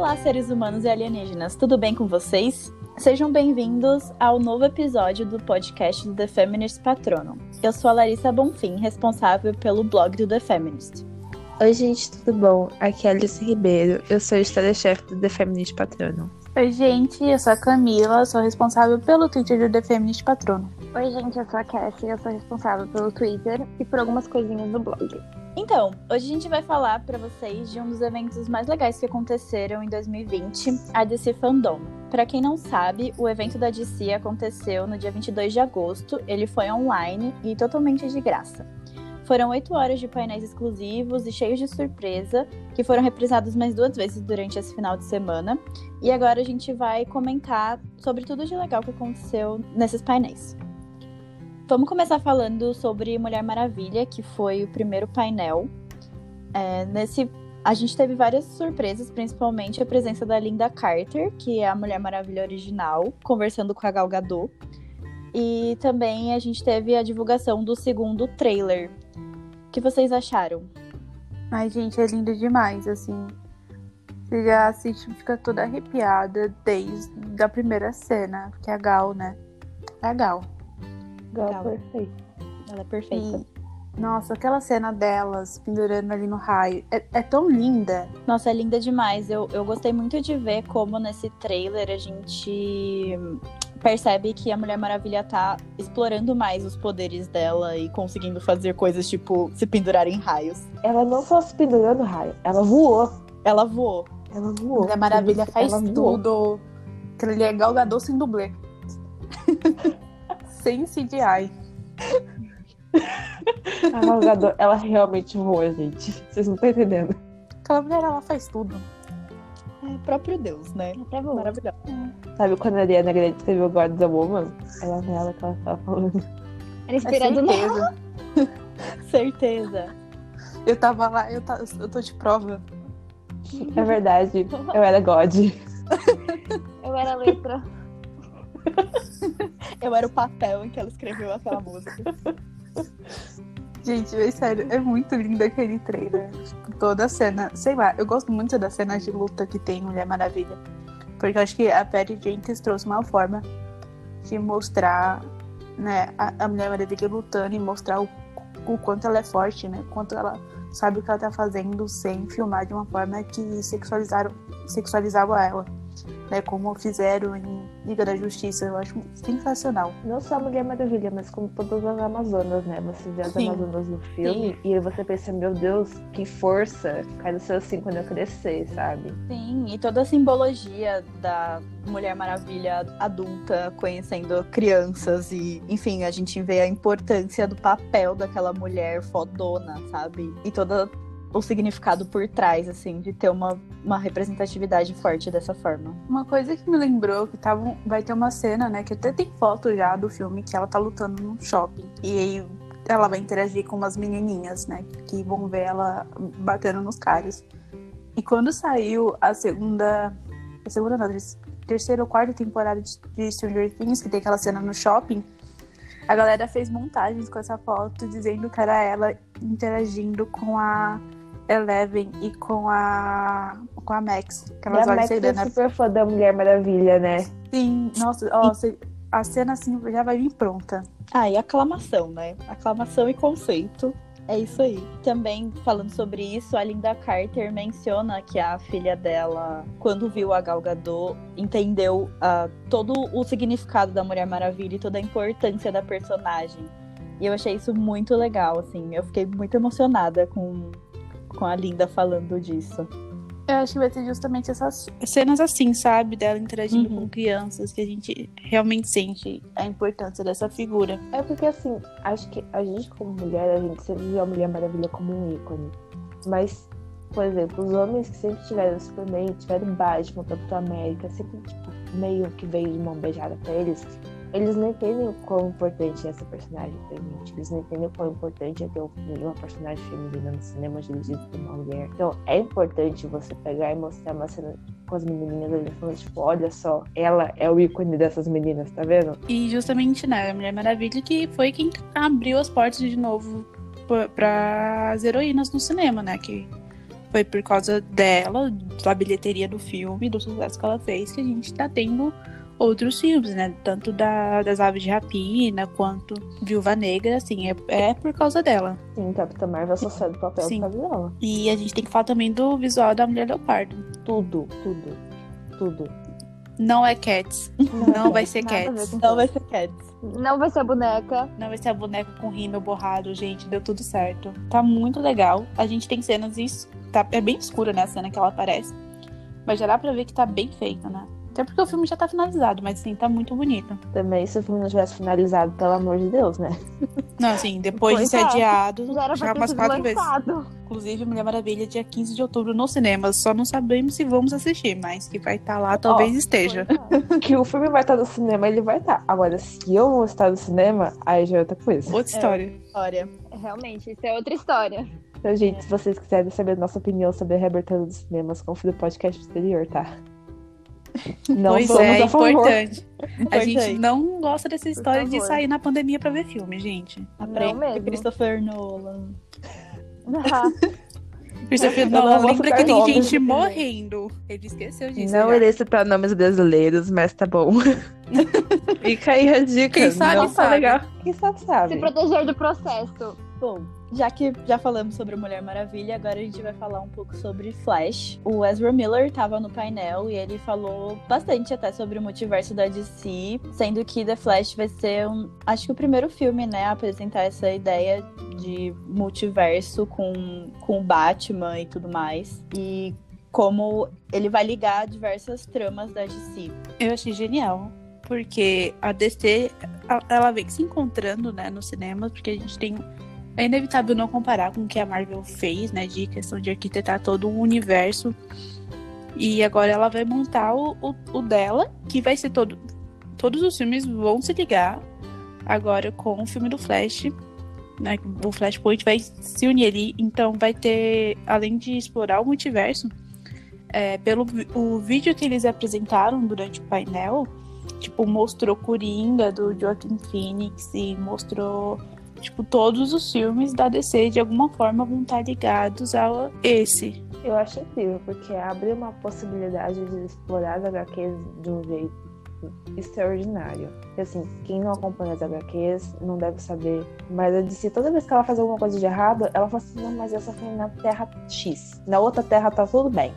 Olá, seres humanos e alienígenas, tudo bem com vocês? Sejam bem-vindos ao novo episódio do podcast do The Feminist Patronum. Eu sou a Larissa Bonfim, responsável pelo blog do The Feminist. Oi, gente, tudo bom? Aqui é a Alice Ribeiro, eu sou história-chefe do The Feminist Patronum. Oi, gente, eu sou a Camila, sou responsável pelo Twitter do The Feminist Patrono. Oi, gente, eu sou a Cassie, eu sou responsável pelo Twitter e por algumas coisinhas no blog. Então, hoje a gente vai falar para vocês de um dos eventos mais legais que aconteceram em 2020, a DC Fandom. Para quem não sabe, o evento da DC aconteceu no dia 22 de agosto, ele foi online e totalmente de graça. Foram oito horas de painéis exclusivos e cheios de surpresa, que foram reprisados mais duas vezes durante esse final de semana. E agora a gente vai comentar sobre tudo de legal que aconteceu nesses painéis. Vamos começar falando sobre Mulher Maravilha, que foi o primeiro painel. É, nesse, a gente teve várias surpresas, principalmente a presença da Linda Carter, que é a Mulher Maravilha original, conversando com a Gal Gadot. E também a gente teve a divulgação do segundo trailer. O que vocês acharam? Ai, gente, é lindo demais, assim. Você já assiste fica toda arrepiada desde a primeira cena, que é a Gal, né? É a Gal. Gal, Gal. perfeito. Ela é perfeita. E, nossa, aquela cena delas pendurando ali no raio é, é tão linda. Nossa, é linda demais. Eu, eu gostei muito de ver como nesse trailer a gente percebe que a Mulher Maravilha tá explorando mais os poderes dela e conseguindo fazer coisas tipo se pendurar em raios. Ela não só se pendurou no raio, ela voou. Ela voou. Ela voou. Mulher Maravilha faz Ela tudo. Aquele ali é Gal Gadot sem dublê. sem CGI. A Gal Gadot, ela realmente voa, gente. Vocês não estão entendendo. Aquela mulher, ela faz tudo. É próprio Deus, né? Até vou. Maravilhosa. Sabe quando a Ariana Grande escreveu God the Woman? Era nela que ela tava falando. Era inspirado nela. certeza. Certeza. Eu tava lá, eu, ta- eu tô de prova. É verdade, eu era God. Eu era a letra. Eu era o papel em que ela escreveu aquela música. Gente, mas sério, é muito lindo aquele trailer. Tipo, toda a cena. Sei lá, eu gosto muito das cenas de luta que tem em Mulher Maravilha. Porque eu acho que a Patty Jenkins trouxe uma forma de mostrar né, a, a Mulher Maravilha lutando e mostrar o, o quanto ela é forte, né? O quanto ela sabe o que ela tá fazendo sem filmar de uma forma que sexualizaram, sexualizava ela. Né, como fizeram em Liga da Justiça. Eu acho sensacional. Não só a Mulher Maravilha, mas como todas as Amazonas, né? Você vê as Sim. Amazonas no filme e aí você pensa, meu Deus, que força. Quero ser assim quando eu crescer, sabe? Sim, e toda a simbologia da Mulher Maravilha adulta conhecendo crianças e, enfim, a gente vê a importância do papel daquela mulher fodona, sabe? E todo o significado por trás, assim, de ter uma, uma representatividade forte dessa forma. Uma coisa que me lembrou que tava, vai ter uma cena, né? Que até tem foto já do filme que ela tá lutando num shopping. E aí ela vai interagir com umas menininhas, né? Que vão ver ela batendo nos caras. E quando saiu a segunda. A segunda não, terceira ou quarta temporada de, de Stranger Things, que tem aquela cena no shopping, a galera fez montagens com essa foto dizendo que era ela interagindo com a Eleven e com a. com a Max. Que E elas a olham Max é super fã da Mulher Maravilha, né? Sim, nossa, ó, cê- a cena assim já vai vir pronta. Ah, e aclamação, né? Aclamação e conceito. É isso aí. Também falando sobre isso, a Linda Carter menciona que a filha dela, quando viu a Gal Gadot, entendeu ah, todo o significado da Mulher Maravilha e toda a importância da personagem. E eu achei isso muito legal, assim. Eu fiquei muito emocionada com, com a Linda falando disso. Eu acho que vai ter justamente essas cenas assim, sabe? Dela interagindo Uhum. com crianças, que a gente realmente sente a importância dessa figura. É porque assim, acho que a gente como mulher, a gente sempre viu a Mulher Maravilha como um ícone. Mas, por exemplo, os homens que sempre tiveram Superman, tiveram Batman, Capitão América, sempre tipo, meio que veio de mão beijada pra eles, eles não entendem o quão importante é essa personagem pra gente. Eles não entendem o quão importante é ter um- uma personagem feminina no cinema dirigido por uma mulher. Então é importante você pegar e mostrar uma cena com as menininhas ali falando, tipo, olha só, ela é o ícone dessas meninas, tá vendo? E justamente, né, a Mulher Maravilha que foi quem abriu as portas de novo para as heroínas no cinema, né? Que foi por causa dela, da bilheteria do filme, do sucesso que ela fez, que a gente tá tendo outros filmes, né? Tanto da, das Aves de Rapina quanto Viúva Negra, assim, é, é por causa dela. Sim, Capitã Marvel só sai do papel Sim. por causa dela. E a gente tem que falar também do visual da Mulher Leopardo. Tudo, tudo, tudo. Não é Cats. Não vai ser Cats. Não vai ser Cats. Não vai ser a boneca. Não vai ser a boneca com rímel borrado, gente. Deu tudo certo. Tá muito legal. A gente tem cenas isso. Tá, é bem escura, né? A cena que ela aparece. Mas já dá pra ver que tá bem feita, né? Até porque o filme já tá finalizado, mas assim, tá muito bonito. Também, se o filme não tivesse finalizado, pelo amor de Deus, né? Não, assim, depois de ser é. adiado, Já era já umas quatro vezes. lançado. Inclusive, Mulher Maravilha, dia 15 de outubro no cinema. Só não sabemos se vamos assistir, mas que vai estar lá, talvez esteja. É. Que o filme vai estar no cinema, ele vai estar. Agora, se eu vou estar no cinema, aí já é outra coisa. Outra história. Olha, Realmente, isso é outra história. Então, gente, se vocês quiserem saber a nossa opinião sobre a reabertura dos cinemas, confira o podcast exterior, tá? Não pois somos é, a favor. importante. A Importante. gente não gosta dessa história de sair na pandemia pra ver filme, gente. aprende mesmo. Christopher Nolan. Christopher Nolan lembra que tem gente morrendo. Ele esqueceu disso. Não irei citar nomes brasileiros, mas tá bom. Fica aí a dica. Quem sabe, não sabe. legal. Quem sabe, Se sabe. proteger do processo. Bom, já que já falamos sobre Mulher Maravilha, agora a gente vai falar um pouco sobre Flash. O Ezra Miller estava no painel e ele falou bastante até sobre o multiverso da DC, sendo que The Flash vai ser um, acho que o primeiro filme, né, a apresentar essa ideia de multiverso com, com Batman e tudo mais. E como ele vai ligar diversas tramas da DC. Eu achei genial. Porque a DC, ela vem se encontrando, né, no cinema, porque a gente tem. É inevitável não comparar com o que a Marvel fez, né, de questão de arquitetar todo um universo. E agora ela vai montar o, o, o dela, que vai ser todo. Todos os filmes vão se ligar agora com o filme do Flash. Né, o Flashpoint vai se unir ali, então vai ter, além de explorar o multiverso, é, pelo o vídeo que eles apresentaram durante o painel, tipo, mostrou Coringa do Joaquin Phoenix e mostrou, tipo, todos os filmes da DC de alguma forma vão estar ligados a esse. Eu acho incrível, porque abre uma possibilidade de explorar as HQs de um jeito extraordinário. Assim, quem não acompanha as HQs não deve saber. Mas a DC, toda vez que ela faz alguma coisa de errado, ela fala assim: não, mas essa foi na Terra X. Na outra Terra tá tudo bem.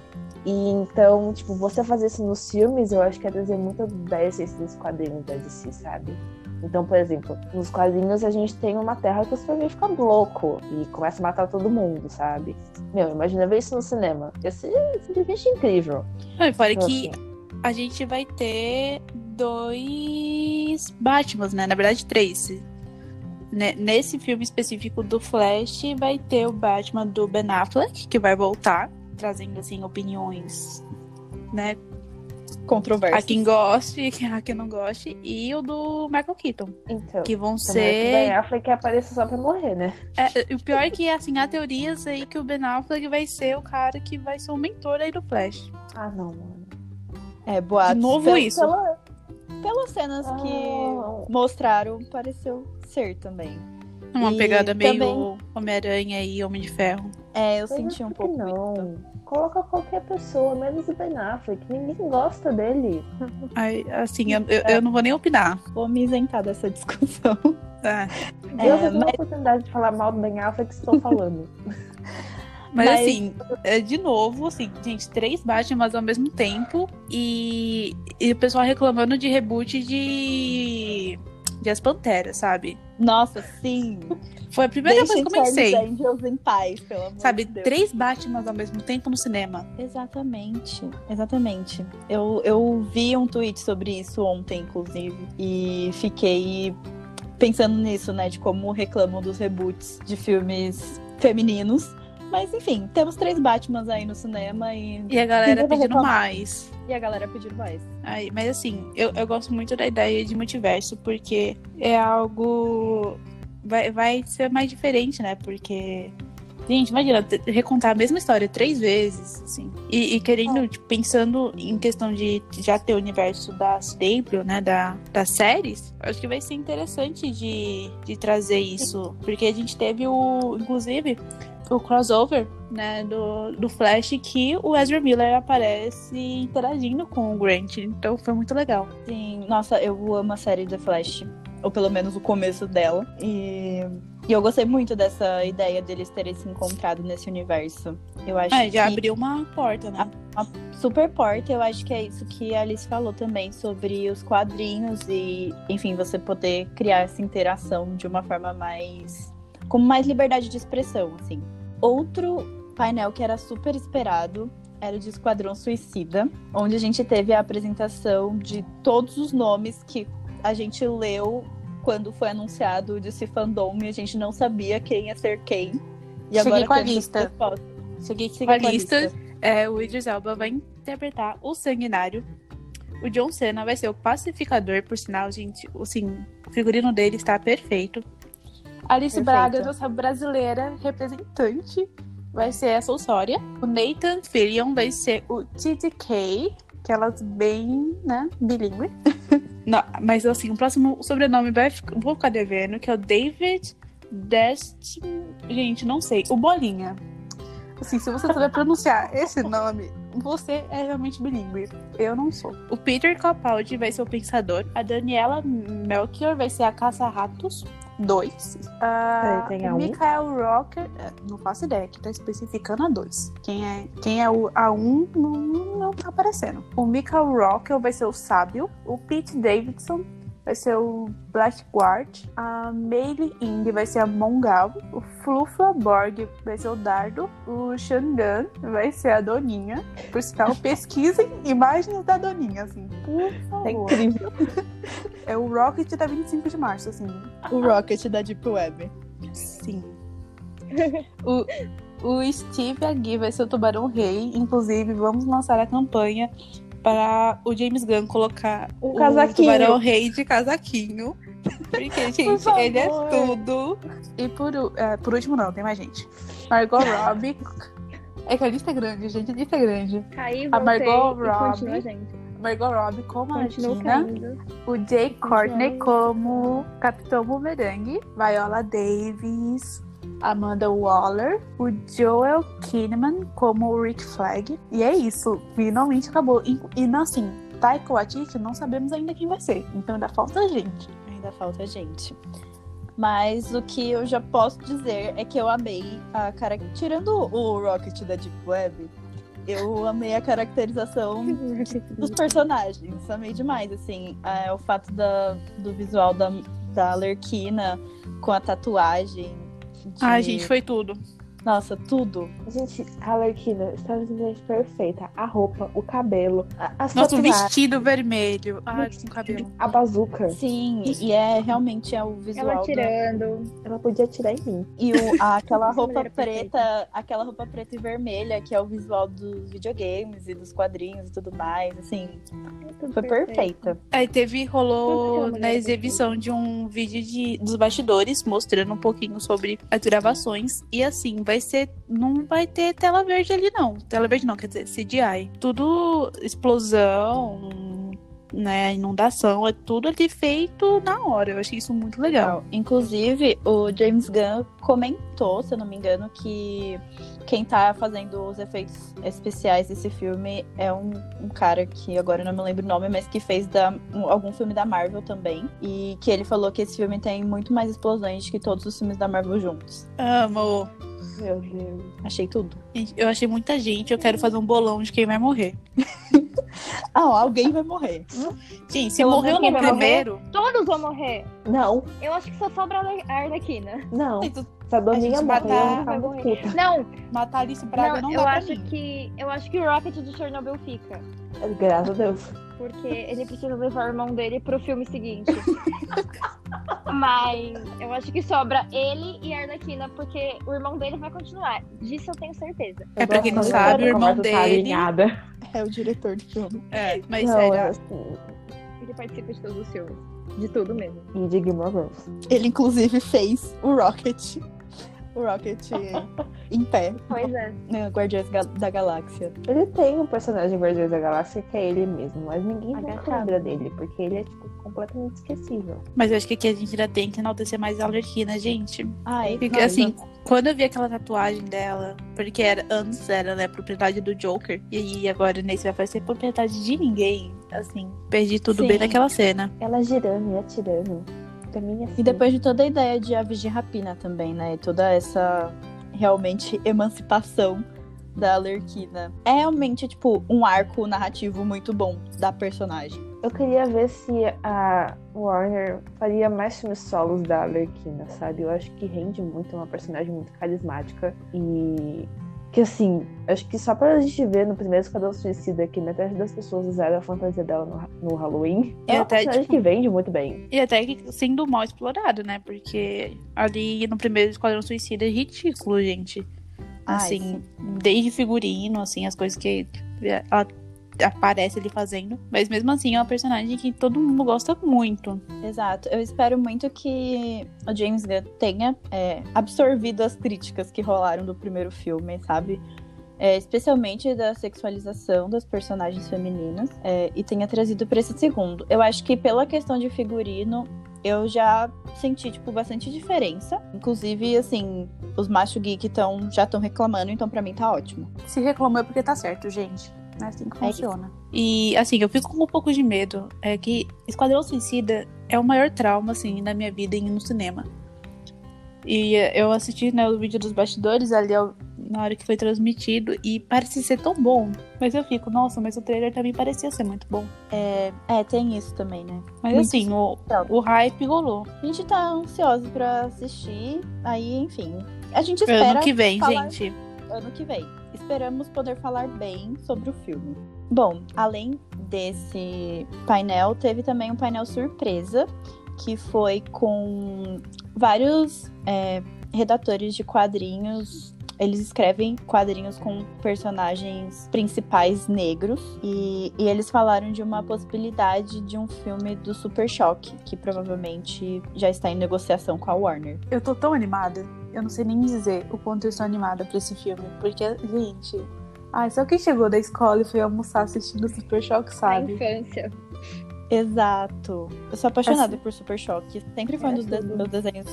E então, tipo, você fazer isso nos filmes, eu acho que é trazer muito da essência dos quadrinhos da DC, sabe? Então, por exemplo, nos quadrinhos a gente tem uma terra que o Superman fica louco e começa a matar todo mundo, sabe? Meu, imagina ver isso no cinema. Ia ser simplesmente incrível. Não, e fora Então, que assim, a gente vai ter dois Batmans, né? Na verdade, três. Ne- Nesse filme específico do Flash, vai ter o Batman do Ben Affleck, que vai voltar, trazendo, assim, opiniões, né? Controverso. A quem goste e a quem não goste. E o do Michael Keaton, Então, que vão que o Ben ser... Affleck apareça só pra morrer, né? É, e o pior é que, assim, há teorias aí que o Ben Affleck vai ser o cara que vai ser o mentor aí do Flash. Ah, não, mano. É, boatos. De novo Pel- isso. Pela, pelas cenas Ah, que mostraram, pareceu ser também. Uma E pegada meio também- Homem-Aranha e Homem de Ferro. É, eu senti um pouco. Não. Coloca qualquer pessoa, menos o Ben Affleck. Ninguém gosta dele. Ai, assim, eu, eu, eu não vou nem opinar. Vou me isentar dessa discussão. tá? Eu É, tenho a oportunidade de falar mal do Ben Affleck, estou falando. Mas, Mas- assim, é, de novo, assim, gente, três Batmans ao mesmo tempo e, e o pessoal reclamando de reboot de. De As Panteras, sabe? Nossa, sim. Foi a primeira Deixem coisa que eu pensei. Charlie's Angels em paz, pelo amor Sabe, de Deus. três Batmans ao mesmo tempo no cinema. Exatamente, exatamente. Eu, eu vi um tweet sobre isso ontem, inclusive, e fiquei pensando nisso, né? De como reclamam dos reboots de filmes femininos. Mas enfim, temos três Batmans aí no cinema e, E a galera pedindo mais. E a galera pedindo mais. Aí, mas assim, eu, eu gosto muito da ideia de multiverso, porque é algo. Vai, vai ser mais diferente, né? Porque. Gente, imagina, recontar a mesma história três vezes, assim. E, e querendo, tipo, pensando em questão de já ter o universo da CW, né? Da, das séries, acho que vai ser interessante de, de trazer isso. Porque a gente teve o. Inclusive, o crossover, né, do, do Flash, que o Ezra Miller aparece interagindo com o Grant. Então foi muito legal. Sim, nossa, eu amo a série The Flash. Ou pelo menos o começo dela. E, e eu gostei muito dessa ideia deles terem se encontrado nesse universo. Eu acho É, já que abriu uma porta, né? super porta, eu acho que é isso que a Alice falou também sobre os quadrinhos e, enfim, você poder criar essa interação de uma forma mais. com mais liberdade de expressão, assim. Outro painel que era super esperado era o de Esquadrão Suicida, onde a gente teve a apresentação de todos os nomes que a gente leu quando foi anunciado o DC Fandom e a gente não sabia quem ia ser quem. E Cheguei agora com a lista. Cheguei Siga com a lista. É, o Idris Elba vai interpretar o Sanguinário. O John Cena vai ser o pacificador, por sinal, gente. Assim, o figurino dele está perfeito. Alice Perfeito. Braga, nossa brasileira representante, vai ser a Soulsória. O Nathan Fillion vai ser o TDK, aquelas bem, né, bilíngue. Não, mas assim, o próximo sobrenome vai ficar, vou ficar devendo, que é o David Dest... Gente, não sei. O Bolinha. Assim, se você souber pronunciar esse nome, você é realmente bilíngue. Eu não sou. O Peter Capaldi vai ser o Pensador. A Daniela Melchior vai ser a Caça-Ratos 2. Peraí, tem a o um? Michael Rocker... é, Não faço ideia, que tá especificando a 2. Quem é, quem é o A1 não, não tá aparecendo. O Michael Rocker vai ser o Sábio. O Pete Davidson vai ser o Blackguard. A Meili Ing vai ser a Mongal. O Flufla Borg vai ser o Dardo. O Shandan vai ser a Doninha. Por sinal, pesquisem imagens da Doninha, assim. Por É favor. incrível. É o Rocket da 25 de março, assim. O Rocket da Deep Web. Sim. o, o Steve Agui vai ser o Tubarão Rei. Inclusive, vamos lançar a campanha para o James Gunn colocar Um o casaquinho. Tubarão Rei de casaquinho. Porque, gente, favor. ele é tudo. E por, é, por último, não, tem mais gente. Margot Robbie. É que a lista é grande, gente. A lista é grande. Caí, A Margot Robbie. continua, gente. Margot Robbie como a Continua Gina. caindo. O Jay Courtney como Capitão Boomerang, Viola Davis, Amanda Waller, o Joel Kinnaman como o Rick Flag. E é isso, finalmente acabou. E, e não, assim, Taika Waititi não sabemos ainda quem vai ser, então ainda falta gente. Ainda falta gente. Mas o que eu já posso dizer é que eu amei a cara. Tirando o Rocket da Deep Web, eu amei a caracterização dos personagens. Amei demais, assim. É, o fato da, do visual da, da Lerquina com a tatuagem. De- Ai, gente, foi tudo. Nossa, tudo. Gente, a Alerquina está simplesmente perfeita. A roupa, o cabelo, a, as Nossa, o vestido vermelho. Ai, com cabelo. a bazuca. Sim, e é realmente é o visual. Ela da- tirando. Ela podia atirar em mim. E o- a- aquela roupa preta, aquela roupa preta e vermelha, que é o visual dos videogames e dos quadrinhos e tudo mais, assim, Tudo foi perfeita. Aí teve, rolou na exibição de um vídeo de, dos bastidores, mostrando um pouquinho sobre as gravações. E assim, vai ser. Não vai ter tela verde ali, não. Tela verde não, quer dizer, CGI. Tudo explosão, né? Inundação, é tudo ali feito na hora. Eu achei isso muito legal. Inclusive, o James Gunn comentou, se eu não me engano, que quem tá fazendo os efeitos especiais desse filme é um, um cara que agora eu não me lembro o nome, mas que fez da- um- algum filme da Marvel também. E que ele falou que esse filme tem muito mais explosões que todos os filmes da Marvel juntos. Amo. Meu Deus. Achei tudo. Eu achei muita gente. Eu quero fazer um bolão de quem vai morrer. Ah, alguém vai morrer. Gente, se Pelo morreu no primeiro. Todos vão morrer. Não, Eu acho que só sobra a Arlequina. não. Gente, Se a Doninha matar- eu vai morrer. Não, Matar Alice Braga não, não, eu acho que. Eu acho que o Rocket de Chernobyl fica. Graças a Deus. Porque ele precisa levar o irmão dele pro filme seguinte. Mas eu acho que sobra ele e a Arlequina, porque o irmão dele vai continuar. Disso eu tenho certeza. É, pra quem não sabe, o irmão tá dele- alinhada. É o diretor do filme. É, mas Não, sério. assim, Ele participa de todos os filmes. De tudo mesmo. e de Gilmore Girls. Ele, inclusive, fez o Rocket. O Rocket em pé, Pois é. né, Guardiões da Galáxia. Ele tem um personagem em Guardiões da Galáxia que é ele mesmo, mas ninguém nunca lembra dele, porque ele é, tipo, completamente esquecível. Mas eu acho que aqui a gente ainda tem que enaltecer mais a Alerquina, gente. Ai, Porque não, assim, quando eu vi aquela tatuagem dela, porque era, antes era, né, propriedade do Joker, e agora nesse vai ser propriedade de ninguém, assim, perdi tudo Sim. bem naquela cena. Ela girando e atirando. Mim, assim, E depois de toda a ideia de aves de rapina também, né? E toda essa realmente emancipação da Alerquina. É realmente, tipo, um arco narrativo muito bom da personagem. Eu queria ver se a Warner faria mais filmes solos da Arlequina, sabe? Eu acho que rende muito, é uma personagem muito carismática e que assim, acho que só pra gente ver no primeiro Esquadrão Suicida que metade das pessoas usaram a fantasia dela no, no Halloween. E É uma até, tipo, que vende muito bem. E até que sendo mal explorado, né? Porque ali no primeiro Esquadrão Suicida é ridículo, gente. Ai, Assim, desde figurino, assim, as coisas que ela aparece ali fazendo. Mas mesmo assim é uma personagem que todo mundo gosta muito. Exato. Eu espero muito que o James Gunn tenha é, absorvido as críticas que rolaram do primeiro filme, sabe? É, especialmente da sexualização das personagens femininas é, e tenha trazido para esse segundo. Eu acho que pela questão de figurino eu já senti tipo bastante diferença. Inclusive, assim, os macho geek tão, já estão reclamando, então para mim tá ótimo. Se reclamou é porque tá certo, gente. É assim que É funciona. E, assim, eu fico com um pouco de medo. É que Esquadrão Suicida é o maior trauma, assim, na minha vida ir no cinema. E eu assisti né, o vídeo dos bastidores ali ao- na hora que foi transmitido e parece ser tão bom. Mas eu fico, nossa, mas o trailer também parecia ser muito bom. É, é tem isso também, né? Mas Muito assim, o, o hype rolou. A gente tá ansioso pra assistir, aí, enfim. A gente espera Ano que vem, falar- gente. ano que vem. Esperamos poder falar bem sobre o filme. Bom, além desse painel, teve também um painel surpresa, que foi com vários é, redatores de quadrinhos. Eles escrevem quadrinhos com personagens principais negros. E, e eles falaram de uma possibilidade de um filme do Super Choque, que provavelmente já está em negociação com a Warner. Eu tô tão animada. Eu não sei nem dizer o quanto eu estou animada pra esse filme. Porque, gente. Ai, só quem chegou da escola e foi almoçar assistindo Super Choque, Na sabe? infância. Exato. Eu sou apaixonada Assim- por Super Choque. Sempre foi um É dos de- meus desenhos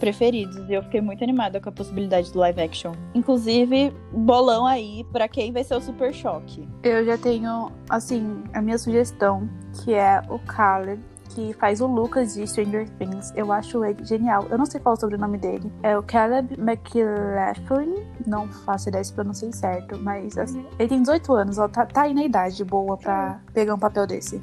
preferidos. E eu fiquei muito animada com a possibilidade do live action. Inclusive, bolão aí pra quem vai ser o Super Choque. Eu já tenho, assim, a minha sugestão, que é o Caleb, que faz o Lucas de Stranger Things. Eu acho ele genial. Eu não sei qual é o sobrenome dele. É o Caleb McLaughlin. Não faço ideia se pronunciei certo, mas assim, ele tem 18 anos, ó, tá, tá aí na idade boa pra pegar um papel desse.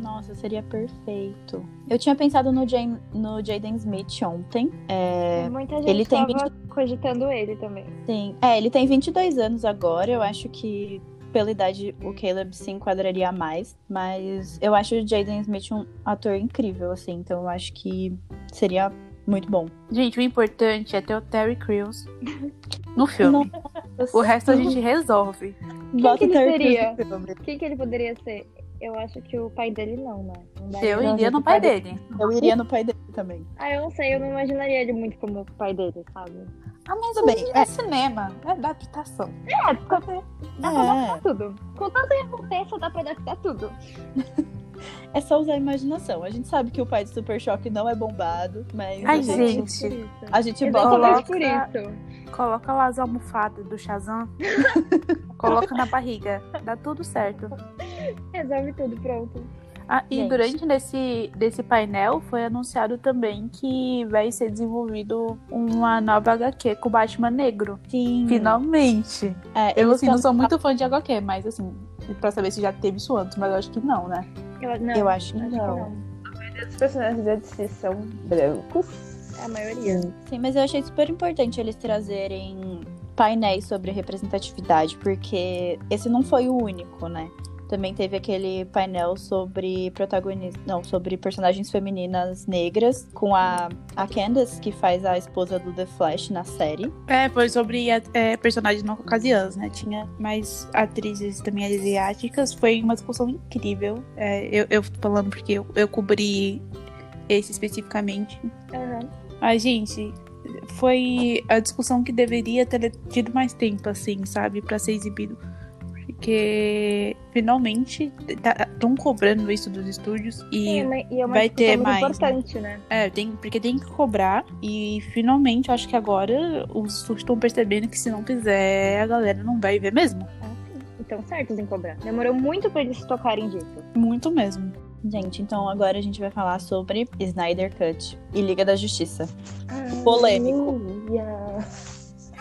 Nossa, seria perfeito. Eu tinha pensado no, Jam- no Jaden Smith ontem. É, Muita gente ele tem tava cogitando ele também. sim. É, ele tem 22 anos agora. Eu acho que pela idade o Caleb se enquadraria mais. Mas eu acho o Jaden Smith um ator incrível, assim. Então eu acho que seria muito bom. Gente, o importante é ter o Terry Crews no filme. Nossa, O resto a gente resolve. Bota que ele seria? Quem que ele poderia ser? Eu acho que o pai dele não, né? Não. Eu iria no pai pai dele. Eu iria no pai dele também. Ah, eu não sei, eu não imaginaria ele muito como o pai dele, sabe? Ah, mas Tudo bem, é é. cinema, é adaptação. É, dá pra É. adaptar tudo. Contanto que aconteça, dá pra adaptar tudo. É só usar a imaginação. A gente sabe que o pai de Super Choque não é bombado, mas Ai, a gente, gente. Por a gente bota Exatamente por Coloca- isso. Coloca lá as almofadas do Shazam. coloca na barriga. Dá tudo certo. Resolve tudo, pronto. Ah, e Gente. durante desse, desse painel foi anunciado também que vai ser desenvolvido uma nova HQ com o Batman negro. Sim. Finalmente. É, Eu assim, não sou muito fã de HQ, mas assim, pra saber se já teve isso antes, mas eu acho que não, né? Eu, não, Eu acho que acho não. Os personagens da DC são brancos. É a maioria. Sim, mas eu achei super importante eles trazerem painéis sobre representatividade, porque esse não foi o único, né? Também teve aquele painel sobre protagonistas, não, sobre personagens femininas negras, com a, a Candace, que faz a esposa do The Flash na série. É, foi sobre é, personagens não caucasianos, né? Tinha mais atrizes também asiáticas. Foi uma discussão incrível. É, eu, eu tô falando porque eu, eu cobri esse especificamente. Aham. Mas, gente, foi a discussão que deveria ter tido mais tempo, assim, sabe? Pra ser exibido. Porque finalmente estão cobrando isso dos estúdios e Sim, mas- e é uma vai ter muito mais, né? importante, né? é, tem, porque tem que cobrar e finalmente acho que agora os estúdios estão percebendo que se não fizer a galera não vai ver mesmo. Ah, sim. Então, certos em cobrar. Demorou muito pra eles se tocarem disso. Muito mesmo. Gente, então agora a gente vai falar sobre Snyder Cut e Liga da Justiça. Polêmico. Aleluia.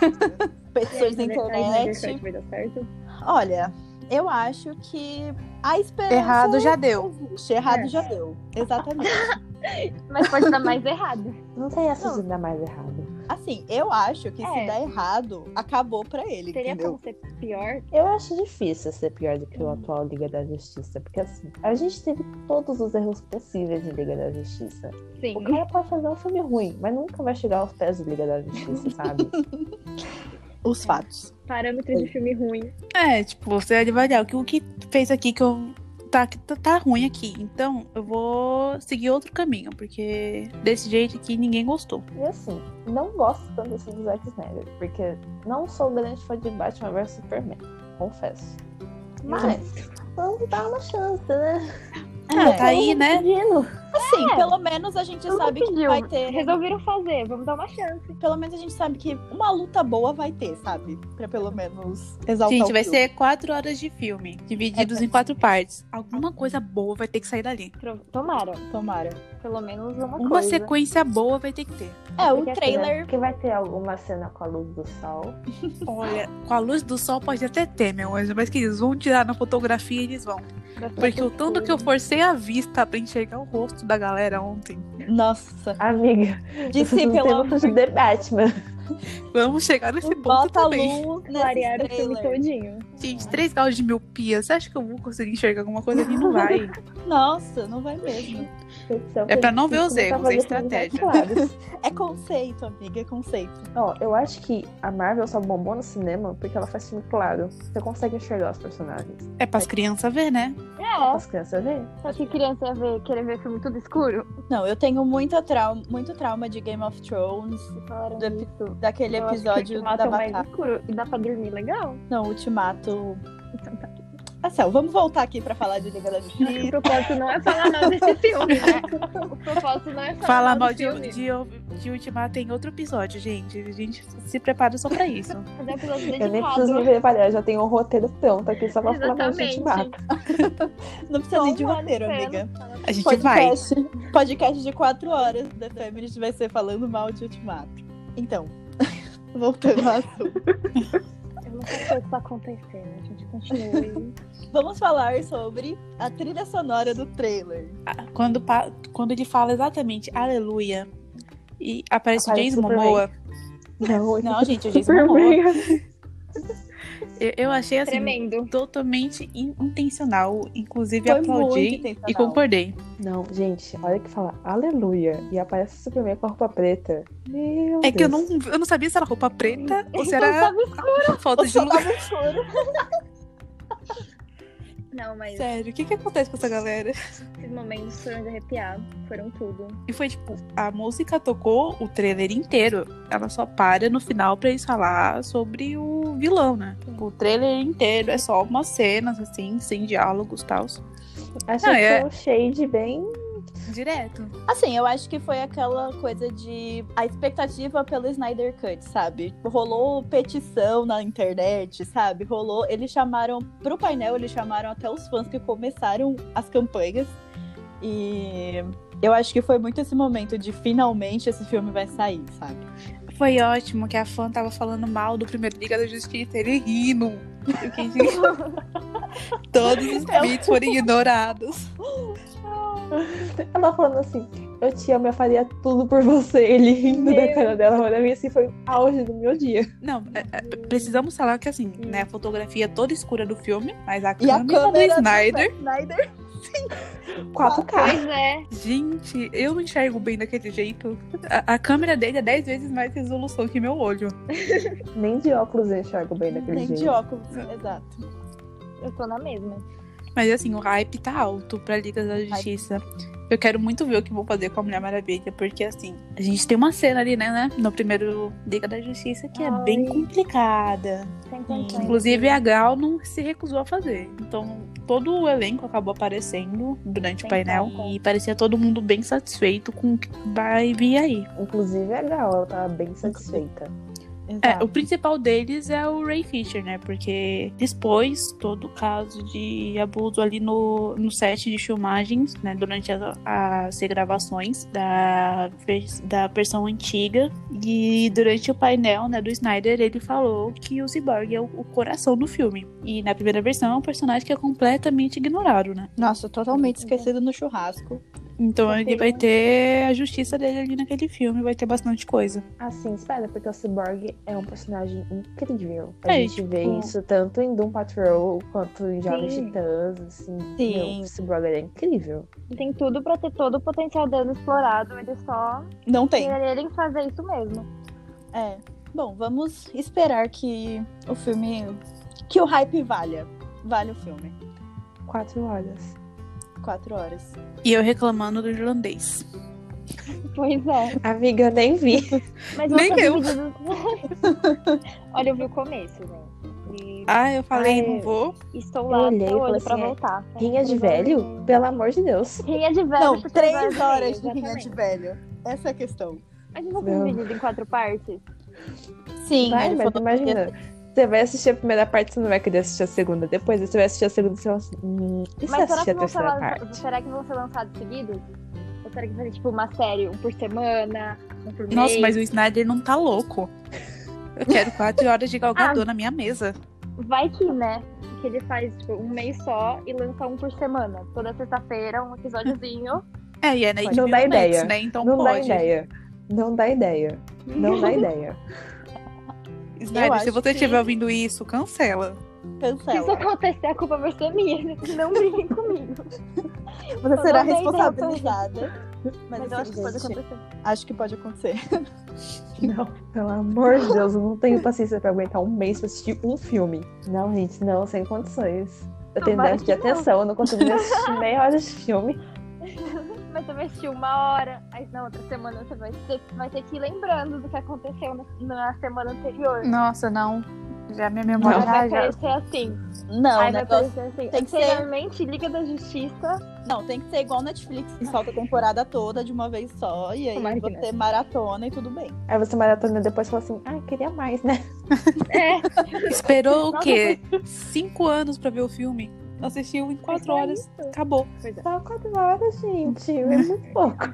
Petições na internet. Cut vai dar certo? Olha, eu acho que a esperança Errado já deu. existe. Errado É. já deu. Exatamente. Mas pode dar mais errado. Não tem essa de dar mais errado. Assim, eu acho que se É. der errado, acabou pra ele, Seria entendeu? como ser pior? Eu acho difícil ser pior do que o atual Liga da Justiça. Porque assim, a gente teve todos os erros possíveis em Liga da Justiça. Sim. O cara pode fazer um filme ruim, mas nunca vai chegar aos pés do Liga da Justiça, sabe? Os fatos. Parâmetro de filme ruim. É, tipo, você vai avaliar o que, o que fez aqui que eu. Tá, que tá, tá ruim aqui. Então, eu vou seguir outro caminho, porque desse jeito aqui ninguém gostou. E assim, não gosto tanto assim do Zack Snyder, porque não sou grande fã de Batman vs Superman, confesso. Mas vamos dar uma chance, né? Ah, tá aí, né? pedindo. Assim, pelo menos a gente Tudo sabe que pediu. vai ter. Resolveram fazer, vamos dar uma chance. Pelo menos a gente sabe que uma luta boa vai ter, sabe? Pra pelo menos exaltar Gente, o vai filme. ser quatro horas de filme, divididos em quatro partes. Alguma coisa boa vai ter que sair dali. Tomara. Tomara. Pelo menos uma, Uma coisa. sequência boa vai ter que ter. É, o Porque, assim, né, trailer. Que vai ter alguma cena com a luz do sol. Olha, com a luz do sol pode até ter, meu anjo, mas que eles vão tirar na fotografia, eles vão. Porque o tanto que eu forcei a vista pra enxergar o rosto da galera ontem. Nossa. Amiga, Disse pelo muito de The Batman. Vamos chegar nesse ponto Bota a também. luz Clarear nesse o filme todinho. Gente, 3 graus de miopia. Você acha que eu vou conseguir enxergar alguma coisa ali? Não vai. Nossa, não vai mesmo. É pra não ver os erros, é estratégia. É conceito, amiga, é conceito. Ó, eu acho que a Marvel só bombou no cinema porque ela faz filme claro. Você consegue enxergar os personagens. É pras crianças ver, né? É. As crianças veem. Só que criança ia ver, querer ver filme tudo escuro. Não, eu tenho muita trauma, muito trauma de Game of Thrones, falaram Do- daquele Eu acho que episódio o Ultimato da é escuro e dá pra dormir legal. Não, Ultimato. Então tá. Marcel, vamos voltar aqui pra falar de Liga da que o Justiça. propósito não é falar mal desse filme, né? O propósito não é falar Falar mal mal de, filme. de, de Ultimato em outro episódio, gente. A gente se prepara só pra isso. Mas é Eu nem preciso me preparar, eu já tenho um roteiro pronto aqui só pra falar mais de. Ultimato. Não precisa nem de um roteiro, amiga. A gente vai. Podcast, podcast de quatro horas da Feminist vai ser falando mal de Ultimato. Então, voltando ao assunto. O que tá acontecendo. A gente continua. Vamos falar sobre a trilha sonora do trailer. Quando, pa- quando ele fala exatamente aleluia e aparece o Aparece Jason Superman. Momoa, Não, Não, gente, o Jason Momoa. Eu, eu achei assim. Tremendo. Totalmente in- intencional. Inclusive, Foi aplaudi muito e concordei. Não, gente, olha que fala aleluia e aparece o Superman com a roupa preta. Meu É que eu não, Deus. eu não sabia se era roupa preta ou se Então era tava escuro. falta Ou de só luz. tava escuro. Não, mas Sério, o que que acontece com essa galera? esses momentos foram de arrepiar. Foram tudo. E foi tipo, a música tocou o trailer inteiro. Ela só para no final pra eles falar sobre o vilão, né? Tipo, o trailer inteiro é só umas cenas, assim, sem diálogos e tal. Achei Não, que é- foi um shade bem. Direto. Assim, eu acho que foi aquela coisa de a expectativa pelo Snyder Cut, sabe? Rolou petição na internet, sabe? Rolou. Eles chamaram pro painel, eles chamaram até os fãs que começaram as campanhas. E eu acho que foi muito esse momento de finalmente esse filme vai sair, sabe? Foi ótimo que a fã tava falando mal do primeiro Liga da Justiça, ele rindo. Todos os tweets foram ignorados. Ela falando assim, eu te amo, eu faria tudo por você. Ele rindo da Meu cara dela, mas pra mim assim foi o auge do meu dia. Não, é- é, precisamos falar que assim, né, a fotografia toda escura do filme, mas a E a câmera, câmera do Snyder. Snyder 4K. Pois é. Gente, eu não enxergo bem daquele jeito. A, a câmera dele é 10 vezes mais resolução que meu olho. Nem de óculos eu enxergo bem daquele Nem jeito. de óculos, exato. Eu tô na mesma. Mas assim, o hype tá alto pra Liga da Justiça. Eu quero muito ver o que vão fazer com a Mulher Maravilha, porque assim, a gente tem uma cena ali, né, né no primeiro Liga da Justiça que é Ai. bem complicada. Condições. Inclusive a Gal não se recusou a fazer. Então, todo o elenco acabou aparecendo durante o painel e parecia todo mundo bem satisfeito com o que vai vir aí. Inclusive a Gal, ela tava bem satisfeita. É, o principal deles é o Ray Fisher, né? Porque expôs todo o caso de abuso ali no, no set de filmagens, né? Durante a- as regravações da, da versão antiga. E durante o painel, né, do Snyder, ele falou que o Cyborg é o, o coração do filme. E na primeira versão é um personagem que é completamente ignorado, né? Nossa, totalmente esquecido no churrasco. Então ele vai ter a justiça dele ali naquele filme, vai ter bastante coisa. Assim, espera, porque o Cyborg é um personagem incrível. A É, gente vê tipo- isso tanto em Doom Patrol quanto em Jovens. Titãs, assim. Sim. Meu, o Cyborg é incrível. Tem tudo pra ter todo o potencial dele explorado. Eles só Não tem. quererem fazer isso mesmo. É. Bom, vamos esperar que o filme. Que o hype valha. Vale o filme. Quatro horas. Quatro horas. E eu reclamando do irlandês. Pois é. Amiga, eu nem vi. Mas Nem eu. dividido- Olha, eu vi o começo, gente. E Ah, eu falei, Ai, não vou. estou eu lá olhei até e falei hoje pra assim, é, voltar. Rinha de velho? Pelo amor de Deus. Rinha de velho. Não, três horas de rinha de velho. Essa é a questão. Mas não ser dividido em quatro partes. Sim, Vai, mas imagina. Você vai assistir a primeira parte, você não vai querer assistir a segunda. Depois você vai assistir a segunda, você vai assim, hum, e Mas será assistir que, a vão ser terceira lança- parte? será que vão ser lançados seguidos? Ou será que vai ser tipo uma série, um por semana, um por mês? Nossa, mas o Snyder não tá louco. Eu quero quatro horas de galgador na minha mesa. Vai que, né? Que ele faz tipo, um mês só e lança um por semana. Toda sexta-feira, um episódiozinho. É, e é na Não dá Max, ideia. né? Então não dá pode. ideia. Não dá ideia. Não dá ideia. Snyder, Eu se você que- estiver ouvindo isso, cancela. Se isso cancela. acontecer, a culpa vai ser minha. Não briguem comigo. Você Eu será ideia responsabilizada. Mas, Mas eu acho que pode acontecer. acho que pode acontecer. Não, pelo amor de Deus, eu não tenho paciência pra aguentar um mês pra assistir um filme. Não, gente, não, sem condições. Eu tenho déficit de que não. atenção, eu não consigo assistir meia hora de filme. Mas você vai assistir uma hora, aí na outra semana você vai ter, vai ter que ir lembrando do que aconteceu na, na semana anterior. Nossa, não. Já minha memória vai já, parecer assim. Não, aí vai negócio parecer assim. tem que ser- Liga da Justiça. Não, tem que ser igual Netflix, que solta a temporada toda de uma vez só. E aí que você maratona e tudo bem. Aí você maratona e depois fala assim, ai, queria mais, né? É, Esperou o quê? Cinco anos pra ver o filme. Assistiu em quatro Mas é horas. isso. Acabou. é. Só quatro horas, gente. É muito pouco.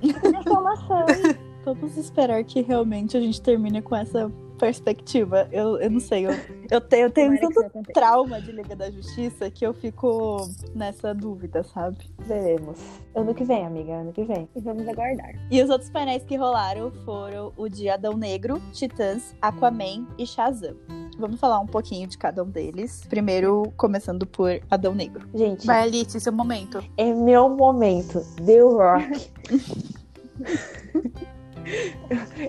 Série. Vamos esperar que realmente a gente termine com essa perspectiva. Eu, eu não sei, eu, eu tenho, eu tenho tanto trauma de Liga da Justiça que eu fico nessa dúvida, sabe? Veremos. Ano que vem, amiga, ano que vem. E vamos aguardar. E os outros painéis que rolaram foram o de Adão Negro, Titãs, Aquaman e Shazam. Vamos falar um pouquinho de cada um deles. Primeiro, começando por Adão Negro. Gente, Vai, Alice, seu momento. é meu momento. The Rock.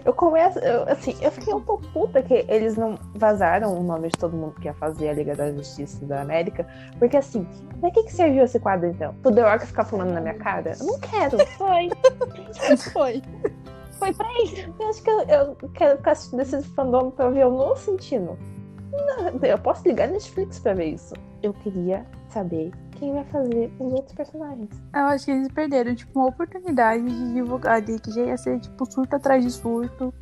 Eu começo, eu, assim, eu fiquei um pouco puta que eles não vazaram o nome de todo mundo que ia fazer a Liga da Justiça da América, porque assim, pra que, que serviu esse quadro então? Pro The Rock ficar falando na minha cara? Eu não quero. Foi. Foi. Foi pra isso. Eu acho que eu, eu quero ficar assistindo esse fandom pra ver eu não sentindo. Não, eu posso ligar Netflix pra ver isso. Eu queria saber quem vai fazer os outros personagens. Eu acho que eles perderam, tipo, uma oportunidade de divulgar ali, que já ia ser, tipo, surto atrás de surto.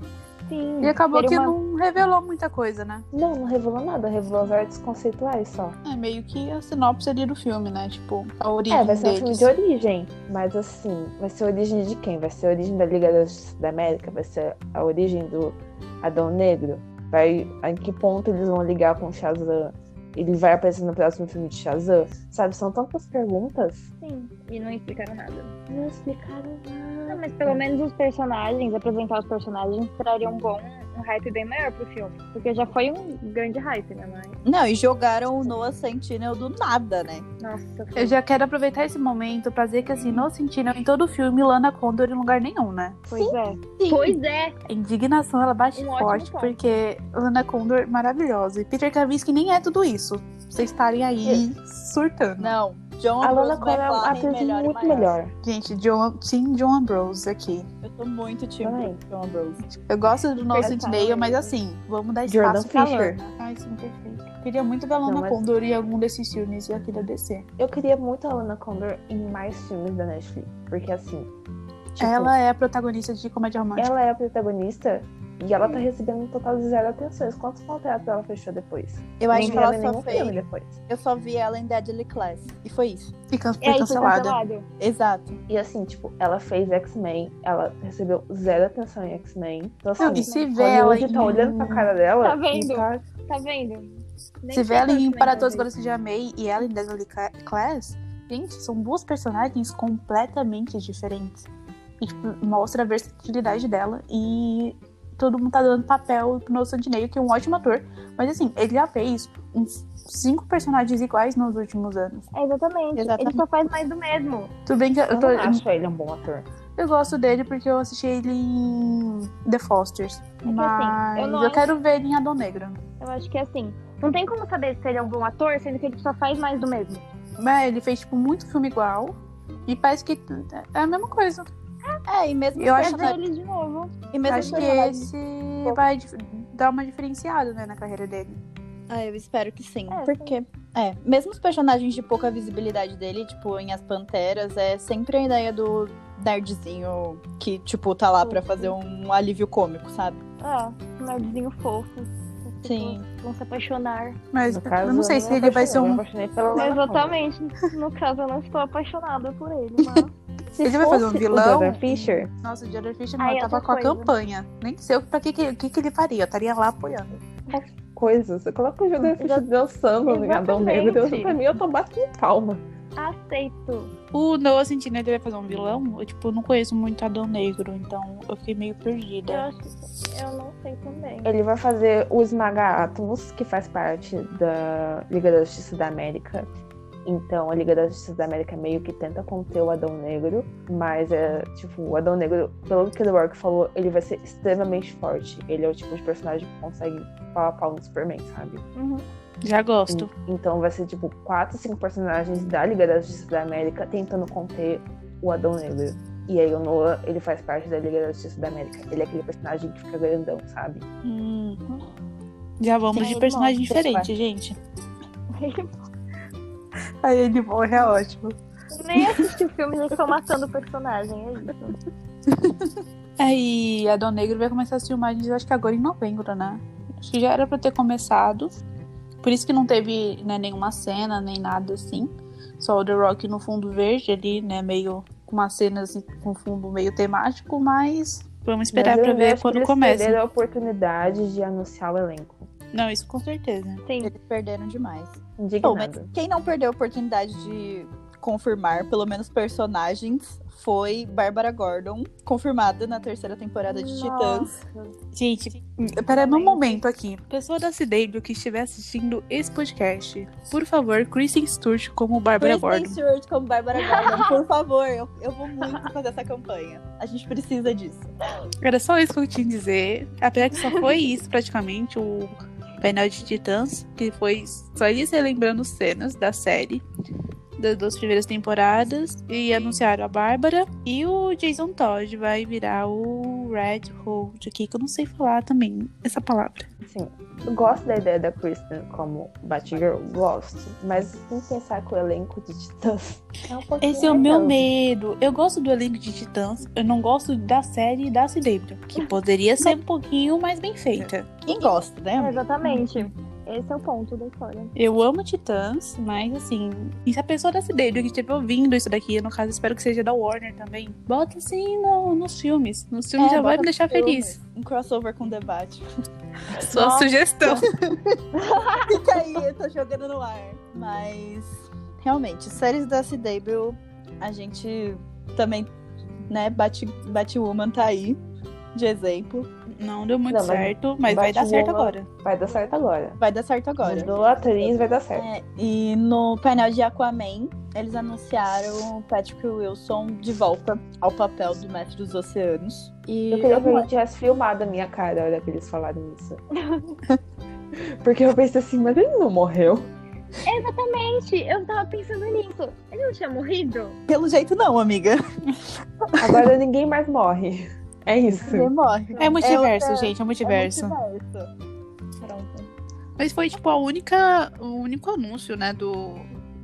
Sim. E acabou que uma- não revelou muita coisa, né? Não, não revelou nada, revelou as artes conceituais só. É meio que a sinopse ali do filme, né? Tipo, a origem É, vai ser um filme deles. de origem, mas assim, vai ser a origem de quem? Vai ser a origem da Liga da Justiça da América? Vai ser a origem do Adão Negro? Vai, em que ponto eles vão ligar com o Shazam? Ele vai aparecer no próximo filme de Shazam? Sabe, são tantas perguntas. Sim. E não explicaram nada. Não explicaram Não, nada. mas pelo menos os personagens, apresentar os personagens, traria um bom, um hype bem maior pro filme. Porque já foi um grande hype, né? Mas, Não, e jogaram o Noah Sentinel do nada, né? nossa, Eu já quero aproveitar esse momento pra dizer que, assim, no Sentinel, em todo o filme, Lana Condor em lugar nenhum, né? pois é. Sim. Pois é. A indignação, ela bate Um forte, porque Lana Condor maravilhosa. E Peter Kavinsky nem é tudo isso. Vocês estarem aí surtando. Não, John A Lana Cole é uma atriz melhor muito melhor. Gente, John, Team John Ambrose aqui. Eu tô muito time Também. John Ambrose. Eu gosto do nosso. Sentinel, mas assim, vamos dar Jordan espaço pra Fisher. Lana. Ai, sim, perfeito. Queria muito ver a Lana Não, mas- Condor em algum desses filmes aqui da DC. Eu queria muito a Lana Condor em mais filmes da Netflix. Porque assim. tipo, Ela é a protagonista de comédia romântica. ela é a protagonista e ela tá recebendo um total de zero atenções. Quantos contratos ela fechou depois? Eu acho Nem que ela em só fez. depois. Eu só vi ela em Deadly Class. E foi isso. E can- foi É, isso cancelada. cancelado. Exato. E assim, tipo, ela fez X-Men, ela recebeu zero atenção em X-Men. Então, assim, Não, e se vê ela Hollywood tá em- olhando pra cara dela. Tá vendo? Tá... Tá vendo? Nem Se vê ela em Para Todos. Agora que Já Amei e ela em Deadly Cla- Class, gente, são duas personagens completamente diferentes. E tipo, mostra a versatilidade dela e todo mundo tá dando papel pro nosso Santinei, que é um ótimo ator. Mas assim, ele já fez uns cinco personagens iguais nos últimos anos. É, exatamente. Exatamente. Ele só faz mais do mesmo. Tudo bem que eu, Eu tô- não acho ele um bom ator. eu gosto dele porque eu assisti ele em The Fosters. que, assim, mas eu eu, não acho- quero ver ele em Adão Negro. Eu acho que é assim. Não tem como saber se ele é um bom ator, sendo que ele só faz mais do mesmo. Mas ele fez, tipo, muito filme igual. E parece que é a mesma coisa. É, e mesmo Eu os acho ver ele de novo. E mesmo Acho que esse vai dar uma diferenciada, né, na carreira dele. Ah, eu espero que sim. É, porque, é, mesmo os personagens de pouca visibilidade dele, tipo, em As Panteras, é sempre a ideia do nerdzinho que, tipo, tá lá pra fazer um alívio cômico, sabe? É, um nerdzinho fofo. Sim. Vão se apaixonar. Mas No caso, eu não sei eu se ele vai ser um. Exatamente. No caso, eu não estou apaixonada por ele, mas. Se Ele vai fazer um vilão? O Fisher, Nossa, o Jordan Fisher não, Aí, eu tava com a coisa. campanha. Nem sei o- pra que, que, que, que ele faria. Eu estaria lá apoiando. coisa. Você coloca o Jordan Fisher dançando no Adão Negro. Exatamente. Pra mim, eu tô batendo palma. Aceito. O Noah Centineo ele vai fazer um vilão? Eu, tipo, não conheço muito Adão Negro, então eu fiquei meio Eu, perdida. acho, eu não sei também. Ele vai fazer o Esmaga Atomos, que faz parte da Liga da Justiça da América. Então, a Liga da Justiça da América meio que tenta conter o Adão Negro, mas é tipo, o Adão Negro, pelo que o The Rock falou, ele vai ser extremamente forte. Ele é o tipo de personagem que consegue pau a pau no Superman, sabe? Uhum. Já gosto. Então vai ser tipo quatro, cinco personagens da Liga da Justiça da América tentando conter o Adão Negro. E aí o Noah, ele faz parte da Liga da Justiça da América. Ele é aquele personagem que fica grandão, sabe? Hum. Já vamos Sim, de personagem bom, diferente, gente. Aí ele morre, é ótimo. Nem assisti o filme, já estou matando o personagem, é isso. Aí Adão Negro vai começar as filmagens, eu acho que agora em novembro, né? Acho que já era pra ter começado. Por isso que não teve né, nenhuma cena, nem nada assim. Só o The Rock no fundo verde ali, né? Meio com umas cenas com fundo meio temático, mas vamos esperar pra ver quando eles começa. perderam a oportunidade de anunciar o elenco. Não, isso com certeza. Sim. Eles perderam demais. Bom, mas quem não perdeu a oportunidade de confirmar, pelo menos personagens, foi Bárbara Gordon, confirmada na terceira temporada de Titãs. Gente, peraí um momento aqui. Pessoa da CW que estiver assistindo esse podcast, por favor, Kristen Stewart como Bárbara Kristen Gordon. Stewart como Bárbara Gordon, por favor. Eu, eu vou muito fazer essa campanha. A gente precisa disso. Era só isso que eu tinha que dizer. Apesar que só foi isso, praticamente, o painel de Titãs, que foi só eles relembrando cenas da série. Das duas primeiras temporadas e anunciaram a Bárbara e o Jason Todd vai virar o Red Hood aqui, que eu não sei falar também essa palavra. Assim, eu gosto da ideia da Kristen como Batgirl, gosto. Mas tem que pensar que o elenco de Titãs é um Esse é o meu medo. Eu gosto do elenco de Titãs, eu não gosto da série da CW, que poderia ser um pouquinho mais bem feita. Quem gosta, né? É, exatamente. Esse é o ponto da história. Eu amo Titãs, mas assim, e se a pessoa da CW que estiver ouvindo isso daqui, no caso, espero que seja da Warner também, bota assim no- nos filmes. Nos filmes É, já vai me deixar filme. feliz. Um crossover com debate. Sua Nossa. sugestão. Fica aí, eu tô jogando no ar. Mas, realmente, séries da CW, a gente também, né, Bat, Batwoman tá aí, de exemplo. Não deu muito Não, mas certo, mas vai dar certo agora. Vai dar certo agora. Vai dar certo agora. Mudou a atriz, vai dar certo. É, e no painel de Aquaman, eles anunciaram o Patrick Wilson de volta ao papel do Mestre dos Oceanos. E Eu queria que gente tivesse filmado a minha cara a hora que eles falaram isso. Porque eu pensei assim, mas ele não morreu. Exatamente, eu tava pensando nisso. Ele não tinha morrido? Pelo jeito não, amiga. Agora ninguém mais morre. É isso. É multiverso, outra- gente, é multiverso. É multiverso. Pronto. Mas foi, tipo, a única, o único anúncio, né, do,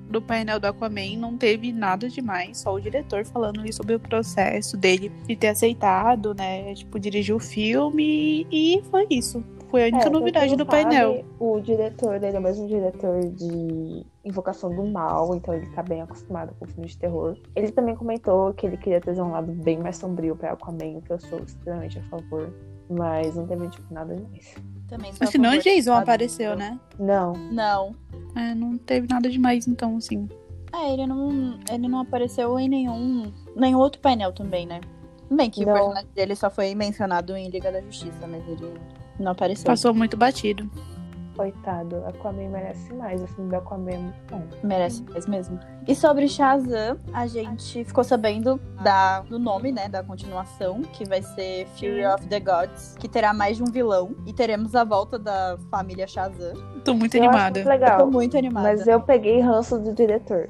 do painel do Aquaman. Não teve nada demais, só o diretor falando ali sobre o processo dele de ter aceitado, né, tipo, dirigir o filme e foi isso. Foi a única É, novidade do sabe, painel. O diretor, ele é o mesmo diretor de Invocação do Mal, então ele tá bem acostumado com filmes de terror. Ele também comentou que ele queria trazer um lado bem mais sombrio pra Aquaman, que eu sou extremamente a favor. Mas não teve, tipo, nada demais. Também sou Mas a se não, favor Jason apareceu, né? Não. Não. É, não teve nada demais, então, assim. É, ele não, ele não apareceu em nenhum, nenhum outro painel também, né? Bem que Não. o personagem dele só foi mencionado em Liga da Justiça, mas ele não apareceu. Passou muito batido. Coitado, Aquaman merece mais. O filme do Aquaman é muito bom. Merece mais mesmo. E sobre Shazam, a gente ficou sabendo da, do nome, né, da continuação, que vai ser Fury of the Gods, que terá mais de um vilão. E teremos a volta da família Shazam. Tô muito Eu acho animada. muito Eu tô legal. muito animada. Mas eu peguei ranço do diretor.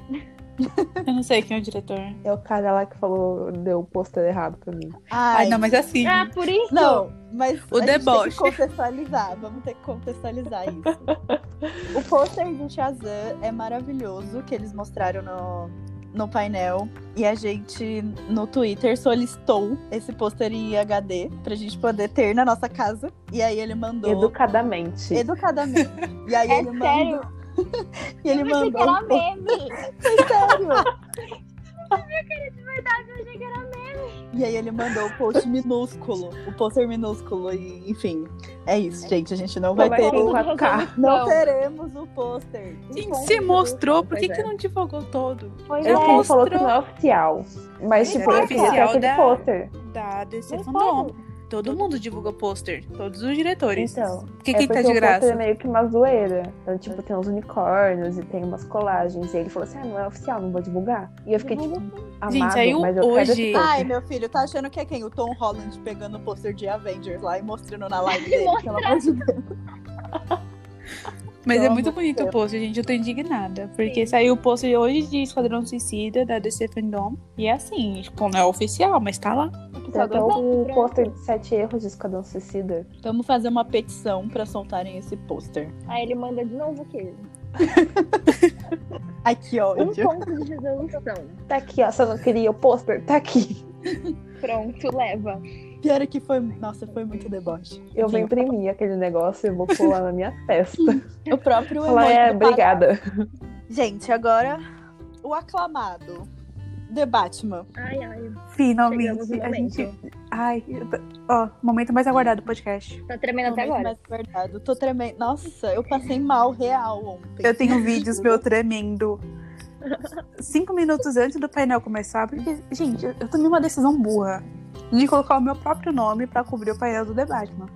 Eu não sei quem é o diretor. É o cara lá que falou, deu o pôster errado pra mim. Ai, Ai, não, mas assim. Ah, por isso? Não, mas O a gente deboche. tem que contextualizar. Vamos ter que contextualizar isso. o pôster do Shazam é maravilhoso, que eles mostraram no, no painel. E a gente, no Twitter, solicitou esse pôster em HD pra gente poder ter na nossa casa. E aí ele mandou Educadamente. educadamente. E aí É ele sério? mandou. E ele eu pensei que mandou. era meme. Foi sério. Eu achei que era meme. E aí ele mandou o post minúsculo, o pôster minúsculo, e enfim. É isso, gente. A gente não vai Vai ter. ter o- cara. Não teremos o pôster. Se mostrou, por que, Pois que é. não divulgou todo? Pois Ele é. falou que não é oficial. Mas, Não tipo, é eu ter oficial aquele da- pôster. Da DC Não Fandom. Todo mundo divulga pôster. Todos os diretores. Então, O que, é que tá porque de o pôster graça? é meio que uma zoeira. Então, tipo, tem uns unicórnios e tem umas colagens. E ele falou assim, ah, não é oficial, não vou divulgar. E eu fiquei, tipo, amado, Gente, saiu mas eu hoje-. Ai, meu filho, tá achando que é quem? O Tom Holland pegando o pôster de Avengers lá e mostrando na live dele, pelo amor de Deus. Mas é muito bonito o pôster, gente. Eu tô indignada. Porque saiu o pôster hoje de Esquadrão Suicida da DC Fandom. E é assim, tipo, não é oficial, mas tá lá. Tem até o pôster de sete erros de Esquadrão Suicida. Vamos fazer uma petição pra soltarem esse pôster. Aí ele manda de novo o quê? Ai, que Um ponto de resolução. Tá aqui, ó. Você não queria o pôster? Tá aqui. Pronto, leva. Pior é que foi. Nossa, foi muito deboche. Eu vou imprimir aquele negócio e vou colar na minha testa. O próprio Falar, é, obrigada. Gente, agora o aclamado The Batman. Ai, ai. Finalmente. A gente. Ai, ó, momento mais aguardado do podcast. Tá tremendo até Momento agora. mais verdade. Tô tremendo. Nossa, eu passei mal real ontem. Eu tenho vídeos meu tremendo. Cinco minutos antes do painel começar, porque, gente, eu tomei uma decisão burra de colocar o meu próprio nome pra cobrir o painel do The Batman.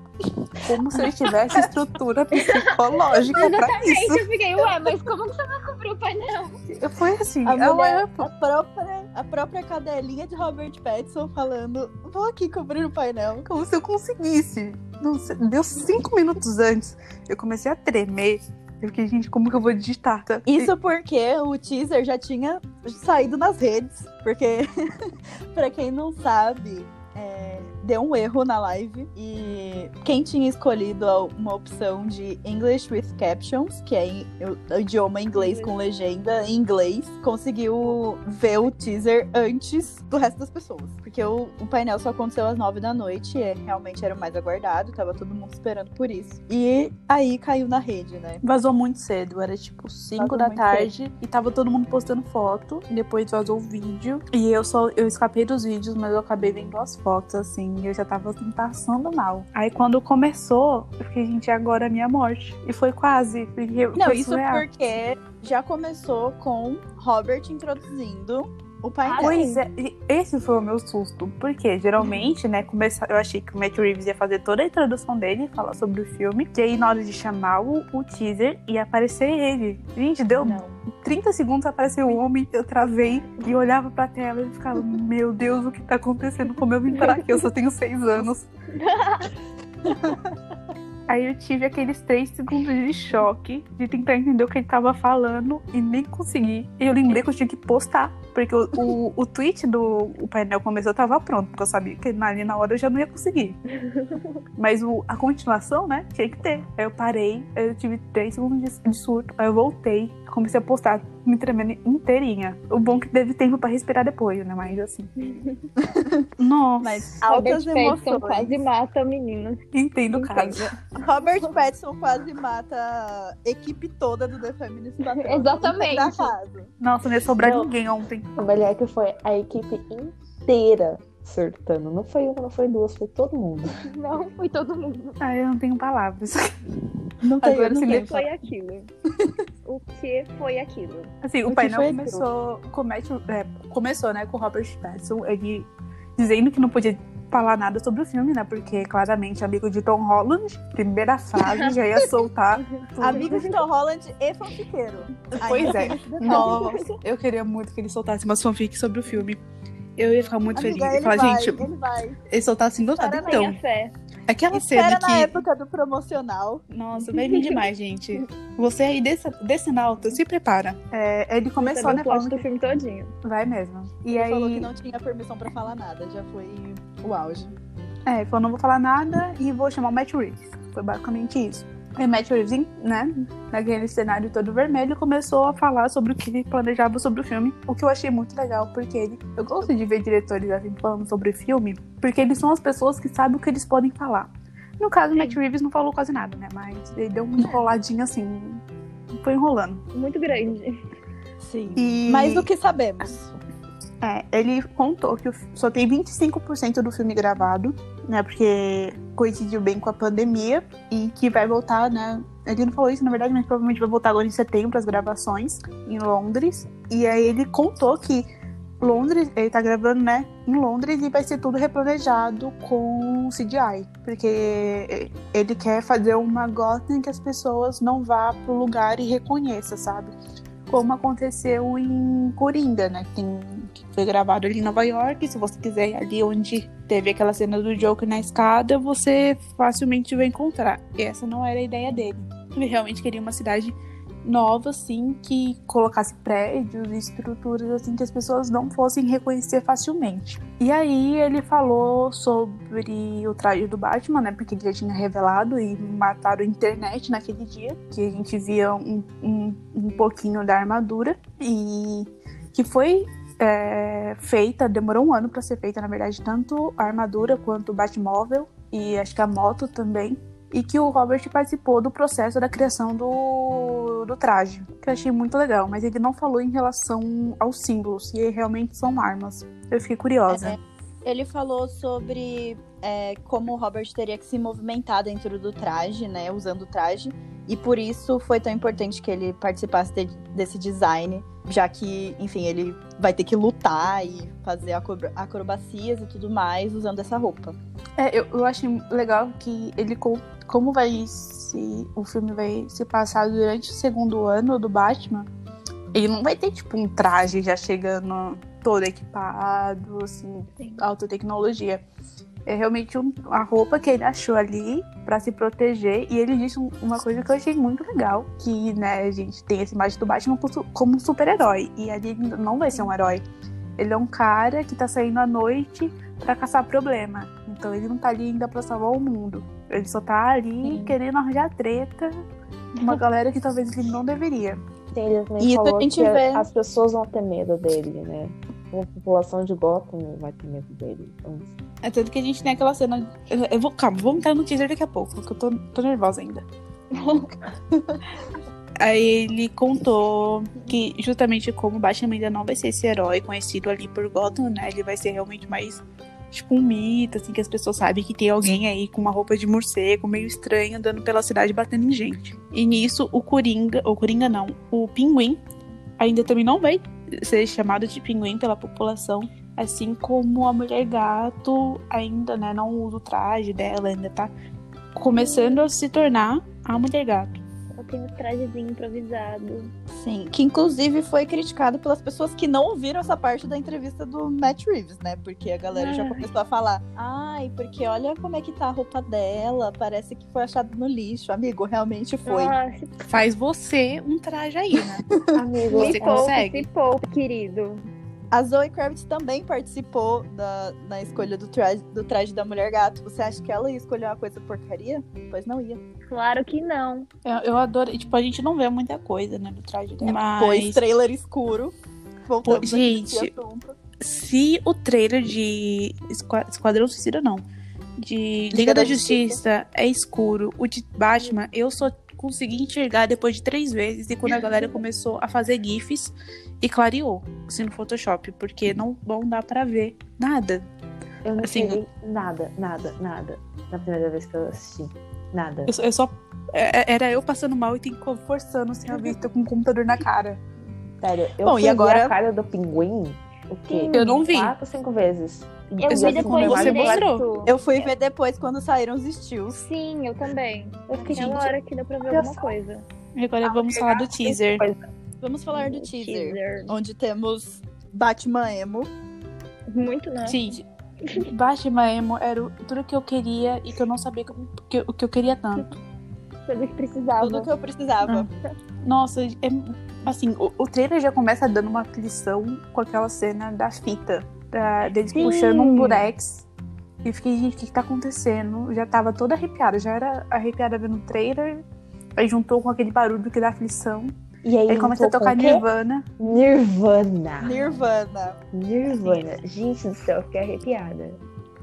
Como se eu tivesse estrutura psicológica pra Exatamente, isso. eu fiquei, ué, mas como que você vai cobrir o painel? Eu Foi assim, A, ela- mulher, a, própria, a própria cadelinha de Robert Pattinson falando: vou aqui cobrir o painel. como se eu conseguisse. Não sei, deu cinco minutos antes. Eu comecei a tremer. Eu fiquei, gente, como que eu vou digitar? Isso porque o teaser já tinha saído nas redes. Porque, pra quem não sabe, é, deu um erro na live. E quem tinha escolhido uma opção de English with Captions, que é o, idioma inglês com legenda em inglês, conseguiu ver o teaser antes do resto das pessoas. Porque o, o painel só aconteceu às nove da noite, e realmente era o mais aguardado, tava todo mundo esperando por isso. E aí caiu na rede, né? Vazou muito cedo, era tipo 5 Vazou da tarde e tava todo mundo postando foto. E depois vazou o vídeo. E eu só eu escapei dos vídeos, mas eu acabei vendo as fotos, assim, e eu já tava assim, passando mal. Aí quando começou, eu fiquei, gente, agora é a minha morte. E foi quase. Porque Não, foi isso surreal. porque já começou com Robert introduzindo O pai Ah, Pois é, esse foi o meu susto. Porque geralmente, né, começa, eu achei que o Matt Reeves ia fazer toda a introdução dele, falar sobre o filme. E aí, na hora de chamar o, o teaser, ia aparecer ele. Gente, deu Não. 30 segundos apareceu o homem, eu travei e olhava pra tela e ficava, meu Deus, o que tá acontecendo? Como eu vim parar aqui? Eu só tenho seis anos. Aí eu tive aqueles três segundos de choque, de tentar entender o que ele tava falando e nem consegui. E eu lembrei que eu tinha que postar, porque o, o, o tweet do o painel começou, tava pronto, porque eu sabia que ali na hora eu já não ia conseguir. Mas o, a continuação, né, tinha que ter. Aí eu parei, aí eu tive três segundos de, de surto, aí eu voltei, comecei a postar, me tremendo inteirinha. O bom é que teve tempo pra respirar depois, né, mas assim. Nossa, Mas Robert altas Pattinson emoções. quase mata o menino. entendo o caso. Robert Pattinson quase mata a equipe toda do The Feminist Patrol. Exatamente. Da casa. Nossa, não ia sobrar Não. ninguém ontem. O melhor é que foi a equipe inteira surtando. Não foi uma, não foi duas, foi todo mundo. Não, foi todo mundo. Ah, eu não tenho palavras. Não tem, Agora não tem. Foi aquilo. O que foi aquilo? Assim, O o, painel começou, comete, é, começou, né, com o Robert Pattinson, ele dizendo que não podia falar nada sobre o filme, né, porque claramente amigo de Tom Holland, primeira frase já ia soltar. tudo. Amigo de Tom Holland e fanfiqueiro. Pois Ainda é. Nossa, eu queria muito que ele soltasse umas fanfics sobre o filme. Eu ia ficar muito Amiga, feliz. Ele falar, vai, gente, ele vai. ele soltasse do nada. Então, fé. aquela Espera cena na que. época do promocional. Nossa, vai vir demais, gente. Você aí desse, desse alto, se prepara. É, ele começou, né, falando do filme todinho. vai mesmo. E Ele aí. falou que não tinha permissão pra falar nada. Já foi o auge. É, ele falou, não vou falar nada e vou chamar o Matt Reeves. Foi basicamente isso. Aí o Matt Reeves, né, naquele cenário todo vermelho, começou a falar sobre o que ele planejava sobre o filme. O que eu achei muito legal, porque ele... Eu gosto de ver diretores assim falando sobre filme, porque eles são as pessoas que sabem o que eles podem falar. No caso, o Matt Reeves não falou quase nada, né, mas ele deu uma enroladinha assim, foi enrolando. Muito grande. Sim. E... Mais do que sabemos. É, ele contou que só tem 25% do filme gravado, né? Porque coincidiu bem com a pandemia e que vai voltar, né? Ele não falou isso, na verdade, mas provavelmente vai voltar agora em setembro as gravações em Londres. E aí ele contou que Londres, ele tá gravando, né, em Londres e vai ser tudo replanejado com CGI. Porque ele quer fazer uma Gotham que as pessoas não vá pro lugar e reconheça, sabe? Como aconteceu em Coringa, né? Que, tem, que foi gravado ali em Nova York. Se você quiser ir ali onde teve aquela cena do Joker na escada, você facilmente vai encontrar. E essa não era a ideia dele. Ele realmente queria uma cidade nova, assim, que colocasse prédios e estruturas, assim, que as pessoas não fossem reconhecer facilmente. E aí ele falou sobre o traje do Batman, né? Porque ele já tinha revelado e mataram a internet naquele dia, que a gente via um, um, um pouquinho da armadura. E que foi é, feita, demorou um ano para ser feita, na verdade, tanto a armadura quanto o Batmóvel e acho que a moto também. E que o Robert participou do processo da criação do, do traje, que eu achei muito legal, mas ele não falou em relação aos símbolos, se realmente são armas. Eu fiquei curiosa. É, Ele falou sobre é, como o Robert teria que se movimentar dentro do traje, né? Usando o traje. E por isso foi tão importante que ele participasse de- desse design, já que, enfim, ele vai ter que lutar e fazer acro- acrobacias e tudo mais usando essa roupa. É, eu, eu achei legal que ele com- como vai se o filme vai se passar durante o segundo ano do Batman, ele não vai ter tipo um traje já chegando todo equipado, assim, alta tecnologia. É realmente um- a roupa que ele achou ali pra se proteger. E ele disse um- uma coisa que eu achei muito legal: que, né, a gente tem essa imagem do Batman como- um super-herói. E ali ele não vai ser um herói. Ele é um cara que tá saindo à noite pra caçar problema. Então ele não tá ali ainda pra salvar o mundo. Ele só tá ali Sim. querendo arranjar treta. Uma galera que talvez ele não deveria. Sim, ele também E isso a falou gente que vê. as pessoas vão ter medo dele, né? A população de Gotham vai ter medo dele. Então, É tanto que a gente tem aquela cena. Eu, eu vou, calma, vamos entrar no teaser daqui a pouco, porque eu tô, tô nervosa ainda. Aí ele contou que justamente como o Batman ainda não vai ser esse herói conhecido ali por Gotham, né? Ele vai ser realmente mais tipo um mito, assim, que as pessoas sabem que tem alguém aí com uma roupa de morcego, meio estranho, andando pela cidade batendo em gente. E nisso o Coringa, ou Coringa não, o Pinguim ainda também não vai ser chamado de pinguim pela população. Assim como a mulher gato ainda, né, não usa o traje dela, ainda tá começando a se tornar a mulher gato. Um trajezinho improvisado. Sim, que inclusive foi criticado pelas pessoas que não ouviram essa parte da entrevista do Matt Reeves, né? Porque a galera já começou a falar: ai, porque olha como é que tá a roupa dela, parece que foi achado no lixo. Amigo, realmente foi. Nossa, Faz você um traje aí, né? Amigo, Você se poupe, consegue? se poupe, querido. A Zoe Kravitz também participou da, na escolha do traje, do traje da mulher gato. Você acha que ela ia escolher uma coisa porcaria? Pois não ia. Claro que não. Eu, eu adoro. Tipo, a gente não vê muita coisa, né, do traje dela. Pois Mas trailer escuro. Voltamos Pô, gente, assunto. se o trailer de Esqua- Esquadrão Suicida, não. De Liga, Liga da, da Justiça. é escuro. O de Batman, eu só consegui enxergar depois de três vezes. E quando a galera começou a fazer GIFs e clareou, assim, no Photoshop. Porque não, não dá pra ver nada. eu não assim, entendi nada, nada, nada. Na primeira vez que eu assisti. Nada. Eu, só- eu só. é- Era eu passando mal e tem forçando assim, a vista com o computador na cara. Sério, eu Bom, e agora- a cara do pinguim, o quê? Eu não vi. Quatro, cinco vezes. Eu vi depois você direito. mostrou. Eu fui ver depois quando saíram os steals. Sim, eu também. Eu fiquei, gente, hora que deu pra ver alguma só. coisa. E agora vamos falar do teaser. Vamos falar do teaser, Teaser. onde temos Batman Emo. Muito, né? Gente, Batman Emo era o- tudo que eu queria e que eu não sabia que, eu- que, eu- que eu queria tanto. Tudo que precisava. Tudo que eu precisava. Nossa, é, assim, o, o trailer já começa dando uma aflição com aquela cena da fita, da, deles Sim. puxando um durex. E eu fiquei, gente, o que, que tá acontecendo? Já tava toda arrepiada, já era arrepiada vendo o trailer. Aí juntou com aquele barulho que dá aflição. E aí, Aí começa a tocar? Nirvana. Nirvana. Nirvana. Nirvana. Gente do céu, eu fiquei arrepiada.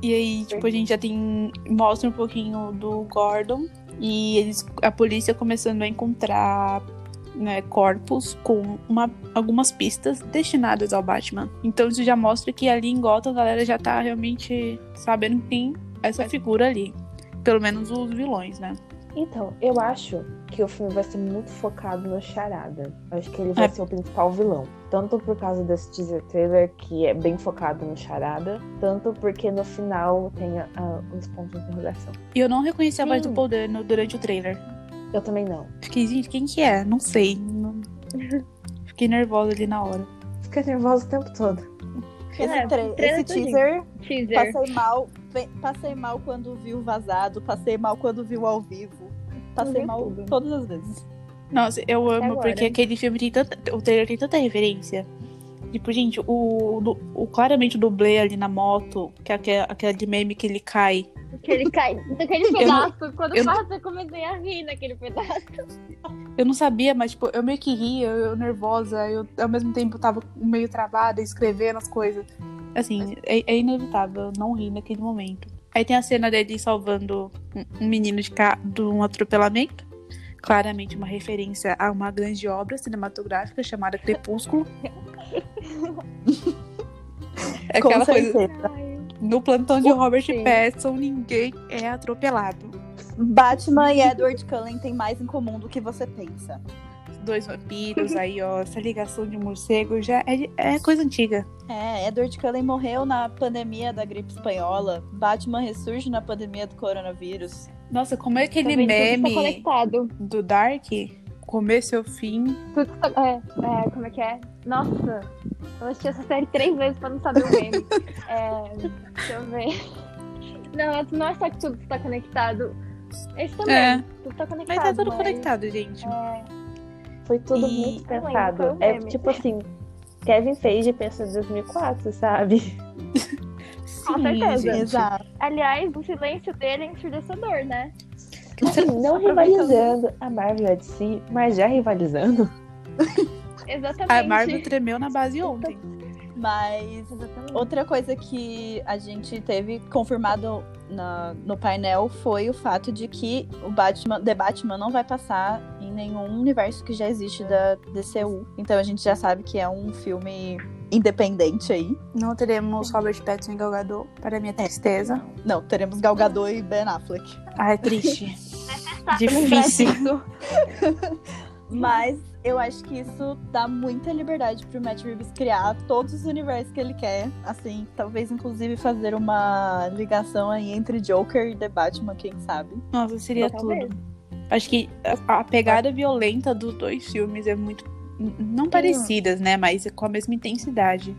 E aí, tipo, a gente já tem. Mostra um pouquinho do Gordon. E eles, a polícia começando a encontrar né, corpos com uma, algumas pistas destinadas ao Batman. Então isso já mostra que ali em Gotham a galera já tá realmente sabendo que tem essa figura ali. Pelo menos os vilões, né? Então, eu acho que o filme vai ser muito focado no Charada. Acho que ele vai É. ser o principal vilão. Tanto por causa desse teaser trailer, que é bem focado no Charada, tanto porque no final tem ah, os pontos de interrogação. E eu não reconheci a voz Sim. do Paul Dano durante o trailer. Eu também não. Fiquei, gente, quem que é? Não sei. Não- Fiquei nervosa ali na hora. Fiquei nervosa o tempo todo. Esse, É, trailer esse teaser, Teaser. passei mal. Passei mal quando vi o vazado, passei mal quando vi o ao vivo. Passei mal tudo. todas as vezes. Nossa, eu amo agora. porque aquele filme tem tanta. O trailer tem tanta referência. Tipo, gente, o, o, claramente o dublê ali na moto, que é aquela, aquela de meme que ele cai. Que ele cai daquele Eu não- pedaço. Quando eu passa, eu comecei a rir naquele pedaço. Eu não sabia, mas tipo, eu meio que ria, eu nervosa, eu ao mesmo tempo tava meio travada, escrevendo as coisas. Assim, é, é inevitável eu não rir naquele momento. Aí tem a cena dele salvando um, um menino de, ca... de um atropelamento. Claramente uma referência a uma grande obra cinematográfica chamada Crepúsculo. É aquela coisa. No plantão de Robert Sim. Pattinson, ninguém é atropelado. Batman e Edward Cullen têm mais em comum do que você pensa. Dois vampiros, aí, ó, essa ligação de morcego já é, é coisa antiga. É, Edward Cullen morreu na pandemia da gripe espanhola. Batman ressurge na pandemia do coronavírus. Nossa, como é aquele tá meme conectado. do Dark, começo ao fim. Tudo tá... é, é, como é que é? Nossa, eu assisti essa série três vezes pra não saber o meme. é, deixa eu ver. Não, não é só que tudo tá conectado. Esse também. É. Tudo tá conectado. Mas tá tudo mas, conectado, gente. é, Foi tudo E- muito lembro, pensado. um É tipo assim, Kevin Feige pensa em 2004, sabe? Com certeza. gente. Exato. Aliás, o silêncio dele é ensurdecedor, né? Assim, não rivalizando a Marvel e a DC, mas já rivalizando. Exatamente. A Marvel tremeu na base ontem. Mas Exatamente. outra coisa que a gente teve confirmado na- no painel foi o fato de que o Batman, The Batman não vai passar em nenhum universo que já existe da DCU. Então a gente já sabe que é um filme independente aí. Não teremos Robert Pattinson e Gal Gadot, para minha tristeza. Não, teremos Gal Gadot e Ben Affleck. Ah, é triste. Difícil. Mas eu acho que isso dá muita liberdade pro Matt Reeves criar todos os universos que ele quer. Assim, talvez inclusive fazer uma ligação aí entre Joker e The Batman, quem sabe. Nossa, seria Talvez. tudo. Acho que a a pegada violenta dos dois filmes é muito. Não parecidas, né? Mas com a mesma intensidade.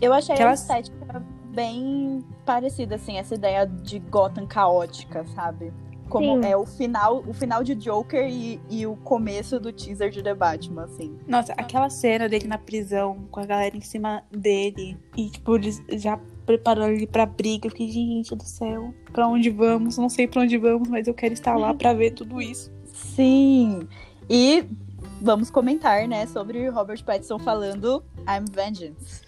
Eu achei Aquelas- a estética bem parecida, assim, essa ideia de Gotham caótica, sabe? Como Sim. é o final, o final de Joker e, e o começo do teaser de The Batman, assim. Nossa, aquela cena dele na prisão, com a galera em cima dele, e tipo, eles já preparando ele pra briga. Eu fiquei, gente do céu, pra onde vamos? Não sei pra onde vamos, mas eu quero estar lá pra ver tudo isso. Sim. E vamos comentar, né, sobre Robert Pattinson falando I'm Vengeance.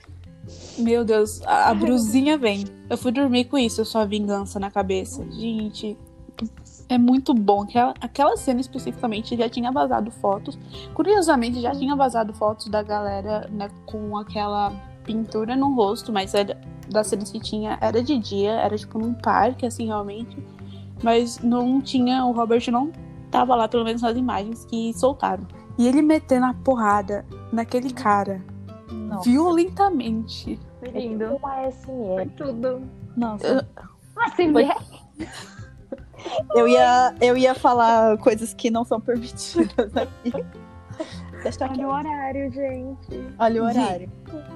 Meu Deus, a, a brusinha vem. Eu fui dormir com isso, só vingança na cabeça. Gente, é muito bom. Aquela, aquela cena especificamente já tinha vazado fotos. Curiosamente, já tinha vazado fotos da galera né, com aquela pintura no rosto, mas era, das cenas que tinha era de dia, era tipo num parque, assim, realmente. Mas não tinha, o Robert não tava lá, pelo menos nas imagens que soltaram. E ele metendo a porrada naquele cara, Nossa. violentamente. Foi É lindo. tipo uma Foi tudo. Nossa. Assim, Foi- é. Eu ia, eu ia falar coisas que não são permitidas aqui. Olha aqui. o horário, gente. Olha o horário.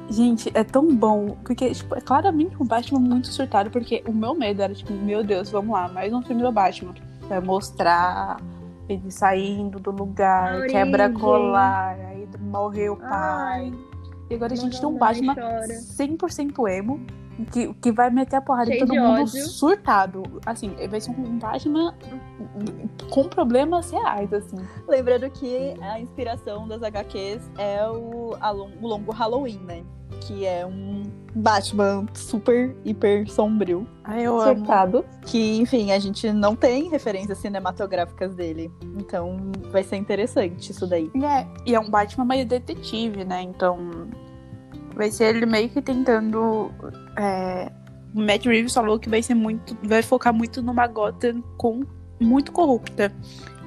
Gente, é tão bom. Porque, tipo, é claramente um Batman muito surtado. Porque o meu medo era, tipo, meu Deus, vamos lá, mais um filme do Batman. Vai mostrar ele saindo do lugar, A quebra colar, aí morreu o pai. E agora a gente tem um Batman chora. 100% emo. Que, que vai meter a porrada em todo de mundo ódio. surtado. Assim, vai ser um Batman com problemas reais, assim. Lembrando que a inspiração das HQs é o, o longo Halloween, né? Que é um Batman super, hiper sombrio. Ai, eu amo. Acertado. Que, enfim, a gente não tem referências cinematográficas dele. Então vai ser interessante isso daí. É, e é um Batman mais detetive, né? Então vai ser ele meio que tentando. é, O Matt Reeves falou que vai ser muito. Vai focar muito numa Gotham com muito corrupta.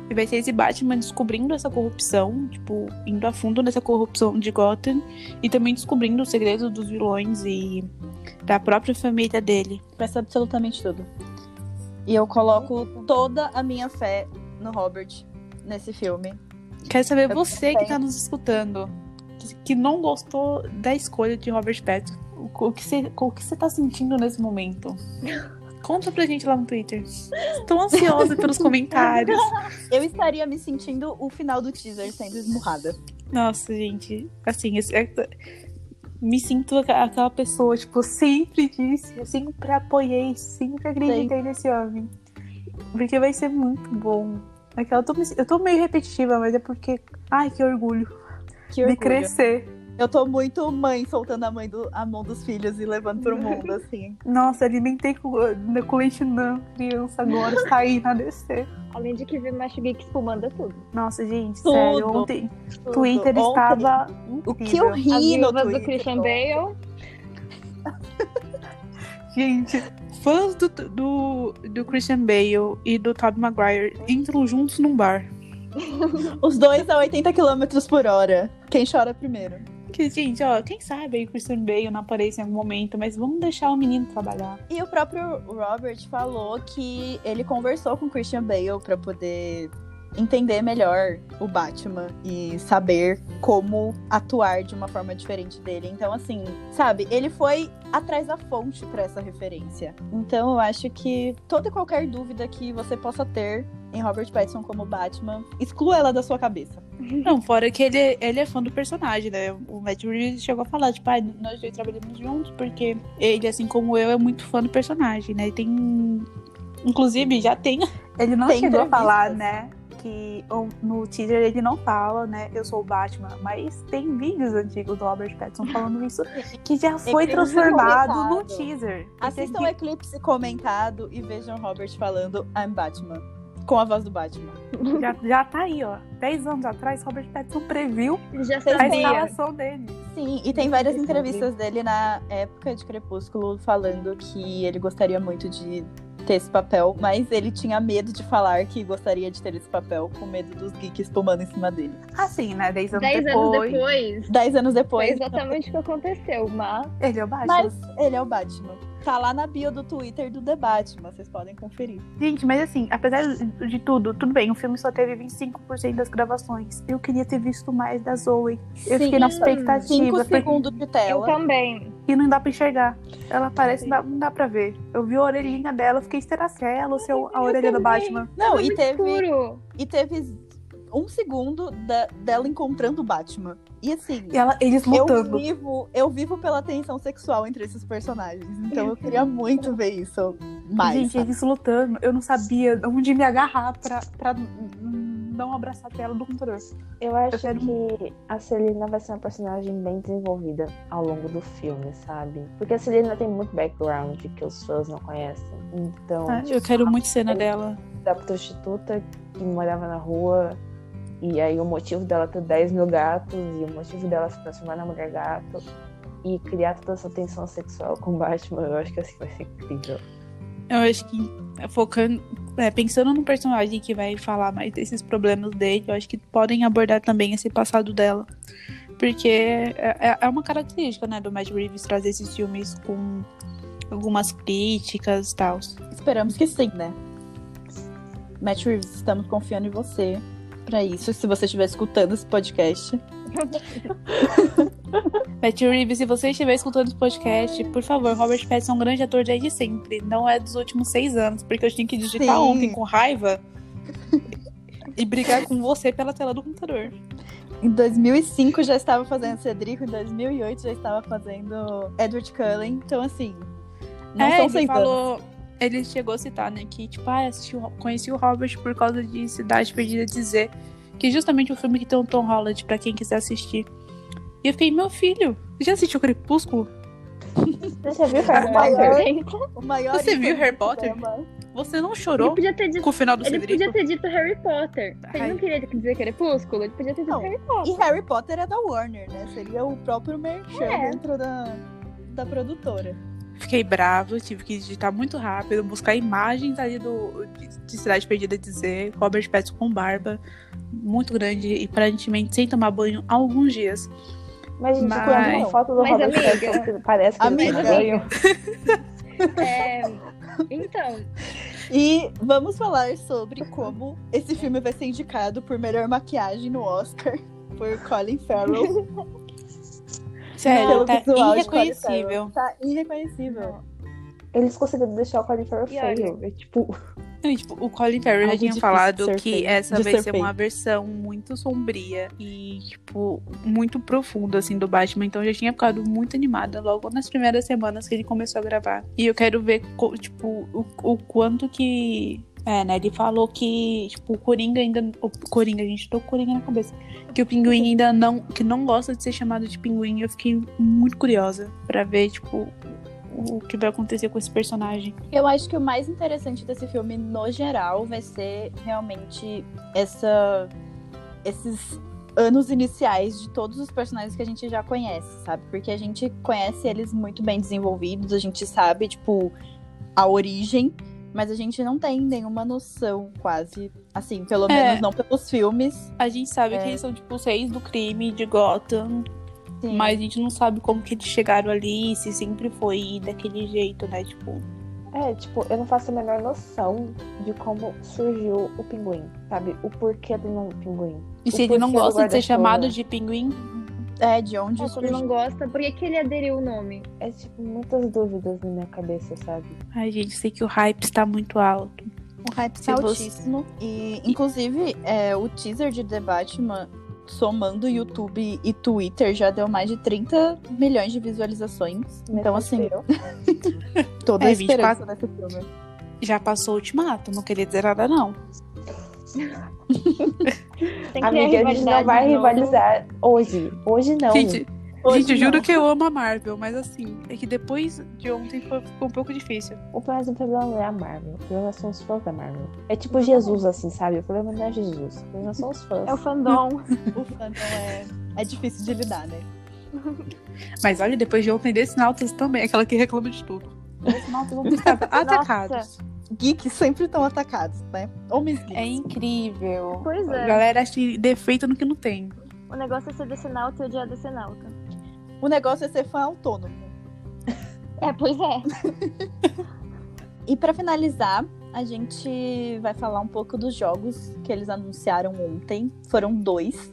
E vai ser esse Batman descobrindo essa corrupção, tipo, indo a fundo nessa corrupção de Gotham e também descobrindo os segredos dos vilões e da própria família dele. Vai ser absolutamente tudo. E eu coloco toda a minha fé no Robert nesse filme. Quero saber Eu você que também. tá nos escutando, que- que não gostou da escolha de Robert Pattinson. O, o que você, tá sentindo nesse momento? Conta pra gente lá no Twitter. Estou ansiosa pelos comentários. Eu estaria me sentindo o final do teaser sendo esmurrada. Nossa, gente, assim, esse- é- me sinto aquela pessoa, tipo, sempre disse, eu sempre apoiei, sempre acreditei nesse homem. Porque vai ser muito bom. Aquela, eu, tô, eu tô meio repetitiva, mas é porque. Ai, que orgulho Que de crescer. Eu tô muito mãe soltando a, mãe do, a mão dos filhos e levando pro mundo, assim. Nossa, alimentei com, com leite não, criança agora, saí na descer. Além de que ver Macho Geek espumando tudo. Nossa, gente, Tudo. sério, ontem Tudo. Twitter Ontem, estava O que eu As ri no viúvas Twitter. do Christian Bale. Gente, fãs do, do, do Christian Bale e do Tobey Maguire entram juntos num bar. Os dois a 80 km por hora. Quem chora primeiro? Que, gente, ó, quem sabe aí o Christian Bale não aparece em algum momento, mas vamos deixar o menino trabalhar. E o próprio Robert falou que ele conversou com o Christian Bale pra poder entender melhor o Batman e saber como atuar de uma forma diferente dele. Então, assim, sabe, ele foi atrás da fonte pra essa referência. Então, eu acho que toda e qualquer dúvida que você possa ter em Robert Pattinson como Batman, exclua ela da sua cabeça. Não, fora que ele, ele é fã do personagem, né? O Matt Reeves chegou a falar, tipo, ah, nós dois trabalhamos juntos porque ele, assim como eu, é muito fã do personagem, né? E tem. Inclusive, já tem. Ele não Tem chegou a falar, né? Que no teaser ele não fala, né? Eu sou o Batman, mas tem vídeos antigos do Robert Pattinson falando isso que já foi Eclipse transformado no comentado. teaser. Assistam o Eclipse comentado e vejam Robert falando I'm Batman. Com a voz do Batman. Já, já tá aí, ó. Dez anos atrás, Robert Pattinson previu Ele já a sabia. instalação dele. Sim, e tem várias entrevistas dele na época de Crepúsculo falando que ele gostaria muito de ter esse papel, mas ele tinha medo de falar que gostaria de ter esse papel, com medo dos geeks espumando em cima dele. Assim, né? Dez anos Dez depois. anos depois, Dez anos foi depois, exatamente o que aconteceu, mas Ele é o Batman. mas ele é o Batman. Tá lá na bio do Twitter do The Batman, vocês podem conferir. Gente, mas assim, apesar de tudo, tudo bem, o filme só teve 25% das gravações. Eu queria ter visto mais da Zoe. Eu fiquei na Sim, expectativa. Cinco segundos de eu tela. também. E não dá pra enxergar. Ela aparece, não dá, não dá pra ver. Eu vi a orelhinha dela, eu fiquei, será que é ela ou se é a orelha do Batman? Não, Foi e teve, escuro. e teve um segundo da- dela encontrando o Batman. E assim, E ela, eles eu lutando. vivo, eu vivo pela tensão sexual entre esses personagens. Então eu queria muito ver isso mais. Gente, sabe? eles lutando. Eu não sabia onde me agarrar pra, pra hum, não abraçar a tela do computador. Eu acho Eu quero- que a Celina vai ser uma personagem bem desenvolvida ao longo do filme, sabe? Porque a Celina tem muito background que os fãs não conhecem. Então, Ah, eu quero muito cena dela. da prostituta que morava na rua. E aí o motivo dela ter 10 mil gatos e o motivo dela se transformar na mulher gato e criar toda essa tensão sexual com o Batman, eu acho que assim vai ser incrível. Eu acho que focando, é, pensando no personagem que vai falar mais desses problemas dele, eu acho que podem abordar também esse passado dela. Porque é, é- é uma característica, né, do Matt Reeves trazer esses filmes com algumas críticas e tal. Esperamos que sim, né? Matt Reeves, estamos confiando em você pra isso. Se você estiver escutando esse podcast. Matt Reeves, se você estiver escutando esse podcast, por favor, Robert Pattinson é um grande ator desde sempre. Não é dos últimos seis anos, porque eu tinha que digitar Sim. ontem com raiva e brigar com você pela tela do computador. Em 2005 já estava fazendo Cedrico, em 2008 já estava fazendo Edward Cullen. Então, assim, não é, são seis anos. Ele chegou a citar, né, que tipo, ah, assisti conheci o Robert por causa de Cidade Perdida Dizer, que é justamente o filme que tem o Tom Holland pra quem quiser assistir. E eu fiquei, meu filho, já assistiu Crepúsculo? Você já viu Harry O maior- Potter? O maior Você viu Harry Potter? Você não Ele chorou podia ter dito, com o final do ele Cedrico? podia ter dito Harry Potter. Se ele não queria dizer Crepúsculo, ele podia ter dito Não, Harry E Potter. Harry Potter é da Warner, né? Seria o próprio merchan É. dentro da, da produtora. Fiquei bravo, tive que digitar muito rápido, buscar imagens ali do, de, de Cidade Perdida Dizer, Robert Pattinson com barba, muito grande e aparentemente sem tomar banho há alguns dias. Mas a gente Mas- uma foto do Mas, Robert amiga- Pattinson parece que ele Amiga- toma banho. É, então, E vamos falar sobre como esse filme vai ser indicado por melhor maquiagem no Oscar por Colin Farrell. Sério, tá visual irreconhecível. Tá irreconhecível. Eles conseguiram deixar o Colin Farrell feio. É tipo, Não, tipo, o Colin Farrell já tinha falado que feito, essa de vai ser ser uma versão muito sombria e, tipo, muito profunda, assim, do Batman. Então eu já tinha ficado muito animada logo nas primeiras semanas que ele começou a gravar. E eu quero ver, tipo, o, o quanto que. É, né? Ele falou que, tipo, o Coringa ainda. O Coringa, gente tô com o Coringa na cabeça. Que o pinguim ainda não. Que não gosta de ser chamado de pinguim. Eu fiquei muito curiosa pra ver, tipo, o que vai acontecer com esse personagem. Eu acho que o mais interessante desse filme, no geral, vai ser realmente essa, esses anos iniciais de todos os personagens que a gente já conhece, sabe? Porque a gente conhece eles muito bem desenvolvidos, a gente sabe, tipo, a origem, mas a gente não tem nenhuma noção, quase. Assim, pelo É. menos não pelos filmes. A gente sabe É. que eles são, tipo, os reis do crime de Gotham. Sim. Mas a gente não sabe como que eles chegaram ali, se sempre foi daquele jeito, né? Tipo. é, tipo, eu não faço a menor noção de como surgiu o pinguim, sabe? O porquê do nome pinguim. E se ele não gosta de ser chamado de pinguim, É, de onde se ele surgiu. não gosta, por que, que ele aderiu o nome? É, tipo, muitas dúvidas na minha cabeça, sabe? ai, gente, sei que o hype está muito alto. O hype Se tá você- altíssimo. E, inclusive, é, o teaser de The Batman, somando YouTube e Twitter, já deu mais de 30 milhões de visualizações. Então, assim, toda a É, esperança desse filme. Já passou o ultimato, não queria dizer nada, não. Tem que Amiga, ter a gente não rivalidade vai rivalizar hoje. Hoje não. Gente, Hoje gente, eu juro não. que eu amo a Marvel, mas assim, é que depois de ontem foi, ficou um pouco difícil. O problema, o problema não é a Marvel. O problema são os fãs da Marvel. É tipo Jesus, assim, sabe? O problema não é Jesus. O problema são os fãs. É o fandom. O fandom é, é difícil de lidar, né? Mas olha, depois de ontem, Decenautas também, aquela que reclama de tudo. Decenautas ontem estava atacados. Geeks sempre estão atacados, né? Homens geeks. É incrível. Pois A é. galera acha defeito no que não tem. O negócio é ser decenalta e odiar decenalta. O negócio é ser fã autônomo. É, pois é. E pra finalizar, a gente vai falar um pouco dos jogos que eles anunciaram ontem. Foram dois.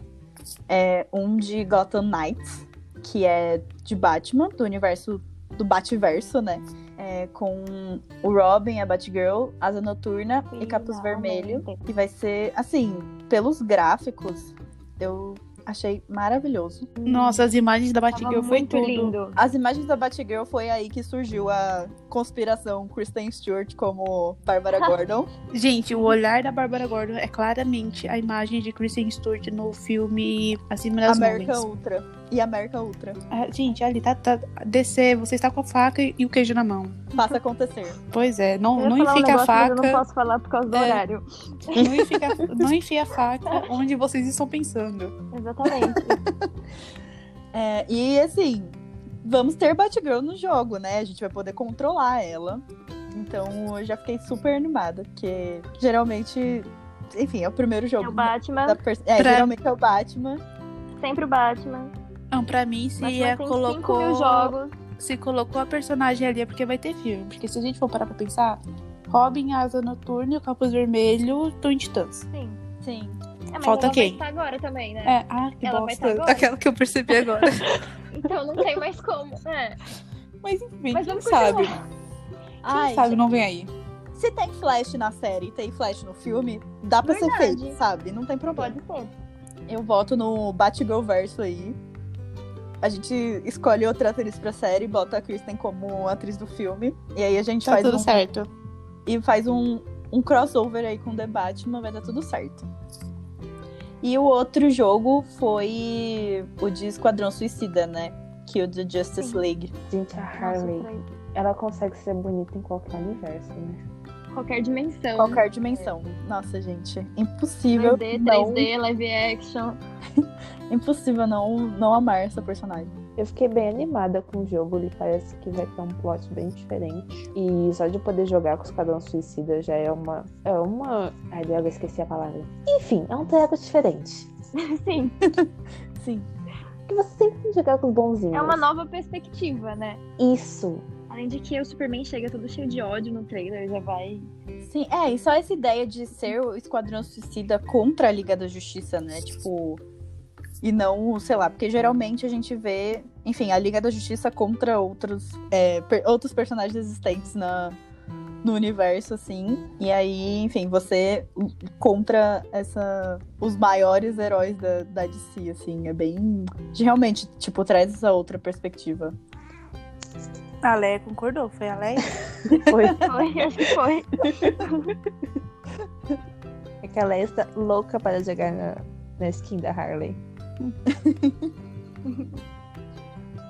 É, um de Gotham Knights, que é de Batman, do universo do Bativerso, né? É, com o Robin, a Batgirl, Asa Noturna e Capuz Vermelho. E vai ser, assim, pelos gráficos, eu achei maravilhoso. Nossa, as imagens da Batgirl foi muito tudo. lindo. As imagens da Batgirl foi aí que surgiu a conspiração Kristen Stewart como Bárbara Gordon. Gente, o olhar da Bárbara Gordon é claramente a imagem de Kristen Stewart no filme Acima das American Nuvens. Ultra. E American Ultra. Ah, gente, ali tá, tá. Descer, você está com a faca e o queijo na mão. Faça acontecer. Pois é, não, não falar um enfia a mas eu faca. não posso falar por causa do É. horário. Não enfia, não enfia a faca onde vocês estão pensando. Exatamente. É, e assim, vamos ter Batgirl no jogo, né? A gente vai poder controlar ela. Então eu já fiquei super animada, porque geralmente, enfim, é o primeiro jogo. É o Batman, da É, Pra- geralmente é o Batman. sempre o Batman. Não, pra mim, se Batman é, colocou. 5 mil jogos. Se colocou a personagem ali é porque vai ter filme. Porque se a gente for parar pra pensar, Robin, Asa Noturna e o Capuz Vermelho estão em Titãs. Sim. Sim. É, Falta ela quem? vai estar agora também, né? É, ah, que Ela vai bosta. estar agora? Aquela que eu percebi agora. Então não tem mais como. É. Mas enfim, Mas quem sabe? continuar. Quem Ai, sabe gente, não vem aí. se tem Flash na série e tem Flash no filme, dá pra ser Verdade. feito, sabe? Não tem problema. Pode ser. Eu voto no Batgirl verso aí. A gente escolhe outra atriz pra série, bota a Kristen como atriz do filme. E aí a gente Tá faz tudo um, certo. e faz um, um crossover aí com The Batman, vai dar tudo certo. E o outro jogo foi o de Esquadrão Suicida, né? Que é o de Justice. League. Gente, a Harley, ela consegue ser bonita em qualquer universo, né? Qualquer dimensão. Qualquer dimensão. Nossa, gente. Impossível 2D, não, 3D, live action. impossível não, não amar essa personagem. Eu fiquei bem animada com o jogo, ele parece que vai ter um plot bem diferente. E só de poder jogar com os Esquadrão Suicida já é uma. É uma. Ai, droga, esqueci a palavra. Enfim, é um treco diferente. Sim. Sim. Que você sempre tem que jogar com os bonzinhos. É uma nova perspectiva, né? Isso. Além de que o Superman chega todo cheio de ódio no trailer, já vai. Sim, é, e só essa ideia de ser o Esquadrão Suicida contra a Liga da Justiça, né? Tipo. E não, sei lá, porque geralmente a gente vê, enfim, a Liga da Justiça contra outros, é, per- outros personagens existentes na, no universo, assim. E aí, enfim, você contra essa, os maiores heróis da, da DC, assim. É bem. Realmente, tipo, traz essa outra perspectiva. A Leia concordou, foi a Leia? Foi. Foi, acho que foi. É que ela está louca para jogar na, na skin da Harley.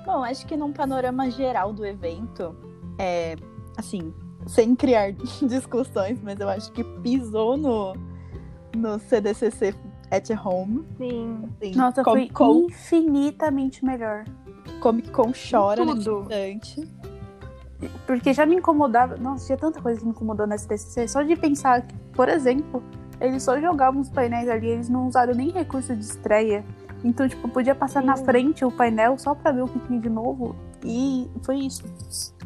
Bom, acho que num panorama geral do evento, é, assim, sem criar discussões, mas eu acho que pisou no, no CDCC at Home. Sim. Assim, Nossa, foi Comic Con, infinitamente melhor. Comic Con chora Tudo. instante. Porque já me incomodava. Nossa, tinha tanta coisa que me incomodou nessa TCC. Só de pensar que, por exemplo, eles só jogavam os painéis ali, eles não usaram nem recurso de estreia. Então, tipo, podia passar na Sim. frente o painel só pra ver o que tinha de novo. E foi isso.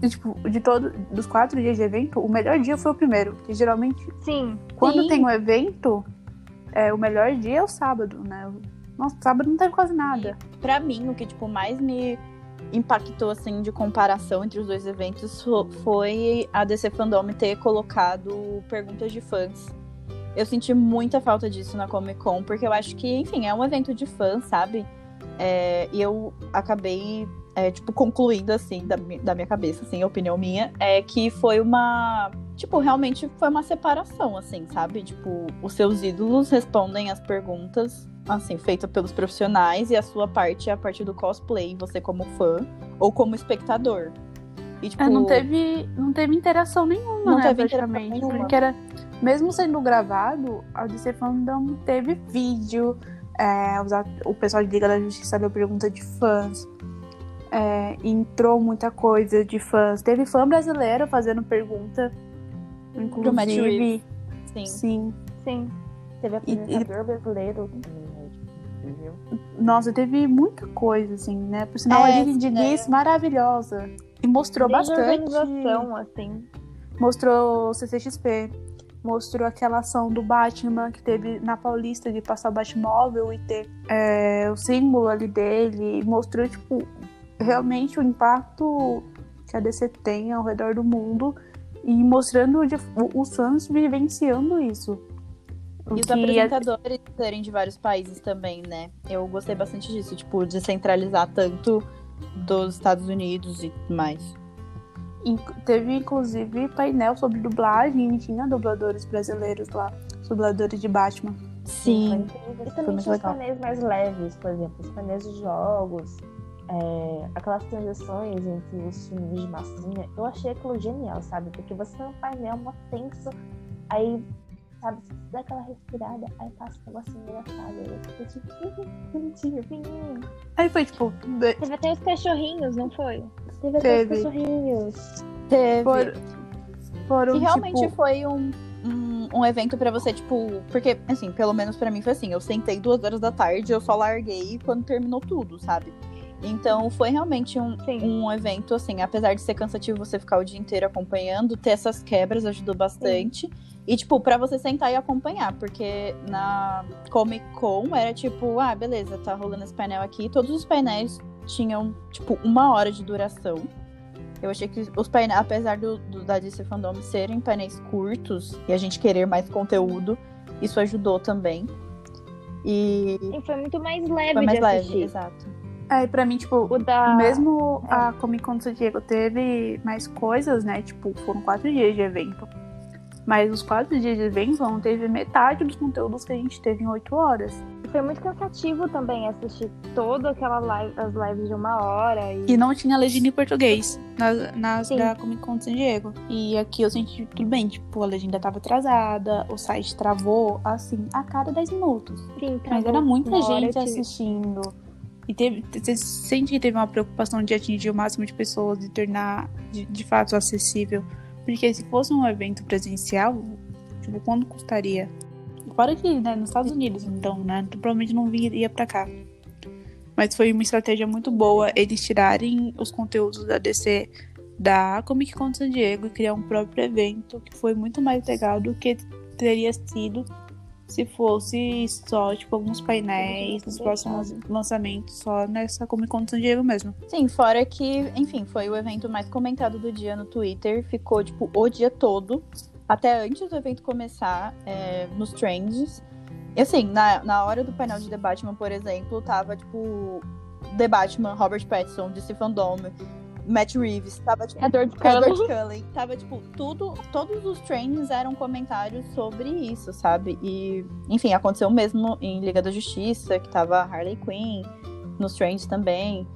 E, tipo, de todo, dos quatro dias de evento, o melhor dia foi o primeiro. Porque geralmente, Sim. quando Sim. tem um evento, é, o melhor dia é o sábado, né? Nossa, sábado não teve quase nada. Pra mim, o que tipo mais me impactou assim de comparação entre os dois eventos fo- foi a DC Fandom ter colocado perguntas de fãs. Eu senti muita falta disso na Comic Con, porque eu acho que, enfim, é um evento de fãs, sabe? É, e eu acabei, é, tipo, concluindo, assim, da, da minha cabeça, assim, opinião minha, é que foi uma. Tipo, realmente foi uma separação, assim, sabe? Tipo, os seus ídolos respondem as perguntas, assim, feitas pelos profissionais, e a sua parte é a parte do cosplay, você como fã ou como espectador. E, tipo, É, não teve, não teve interação nenhuma, Não né, teve interação praticamente. nenhuma. Porque era, mesmo sendo gravado, a DC Fandom teve vídeo, é, o pessoal de Liga da Justiça deu pergunta de fãs, é, entrou muita coisa de fãs. Teve fã brasileiro fazendo pergunta. Pro Matt Inclusive, Reeves. Sim. sim. Sim. Teve E- apresentador brasileiro né? Tipo, incrível. Nossa, teve muita coisa, assim, né? Por sinal, É, a Lili Diniz, maravilhosa. E mostrou a bastante. organização, assim. Mostrou o CCXP. Mostrou aquela ação do Batman que teve na Paulista de passar o Batmóvel e ter é, o símbolo ali dele. Mostrou, tipo, realmente o impacto que a DC tem ao redor do mundo e mostrando os fãs vivenciando isso. E os é- apresentadores serem de vários países também, né? Eu gostei bastante disso, tipo, de centralizar tanto dos Estados Unidos e mais. Teve inclusive painel sobre dublagem e tinha dubladores brasileiros lá, dubladores de Batman. Sim. E tinha os legal. painéis mais leves, por exemplo, os painéis de jogos, é, aquelas transições entre os filmes de massinha. Eu achei aquilo genial, sabe? Porque você tem um painel mó tenso, aí, sabe, você dá aquela respirada, aí passa um negócio engraçado. Aí fiquei tipo, bonitinho, fininho. Aí foi tipo, Teve até os cachorrinhos, não foi? Teve até Teve. os cachorrinhos. Teve. for- foram E realmente tipo, foi um, um, um evento pra você, tipo. Porque, assim, pelo menos pra mim foi assim: eu sentei duas horas da tarde, eu só larguei quando terminou tudo, sabe? Então foi realmente um, Sim. um evento, assim, apesar de ser cansativo você ficar o dia inteiro acompanhando, ter essas quebras ajudou bastante. E, tipo, pra você sentar e acompanhar, porque na Comic Con era tipo, ah, beleza, tá rolando esse painel aqui. Todos os painéis tinham, tipo, uma hora de duração. Eu achei que os painéis, apesar do, do da DC Fandom serem painéis curtos e a gente querer mais conteúdo, isso ajudou também. E E foi muito mais leve foi mais leve, assistir. exato. Aí pra mim, tipo, O da... mesmo a Comic Con de San Diego teve mais coisas, né? Tipo, foram quatro dias de evento. Mas os quatro dias de evento não teve metade dos conteúdos que a gente teve em oito horas. Foi muito cansativo também assistir toda aquela live, as lives de uma hora. E... E não tinha legenda em português nas, nas Sim. da Comic Con de San Diego. E aqui eu senti tudo bem, tipo, a legenda tava atrasada, o site travou, assim, a cada 10 minutos. Sim, Mas era muita hora, gente assistindo. E teve, você sente que teve uma preocupação de atingir o máximo de pessoas, de tornar de, de fato acessível. Porque se fosse um evento presencial, tipo, quanto custaria? Fora que, né, nos Estados Unidos, então, né? Provavelmente não viria pra cá. Mas foi uma estratégia muito boa eles tirarem os conteúdos da DC da Comic Con de San Diego e criar um próprio evento que foi muito mais legal do que teria sido se fosse só, tipo, alguns painéis nos próximos lançamentos, só nessa Comic Con de San Diego mesmo. Sim, fora que, enfim, foi o evento mais comentado do dia no Twitter. Ficou, tipo, o dia todo. Até antes do evento começar, é, nos trends. E assim, na, na hora do painel de The Batman, por exemplo, tava, tipo, The Batman, Robert Pattinson, DC Fandom, Matt Reeves. Tava, tipo, Edward Edward Cullen. Cullen. Tava, tipo, tudo, todos os trends eram comentários sobre isso, sabe? E, enfim, aconteceu mesmo em Liga da Justiça, que tava Harley Quinn, nos trends também.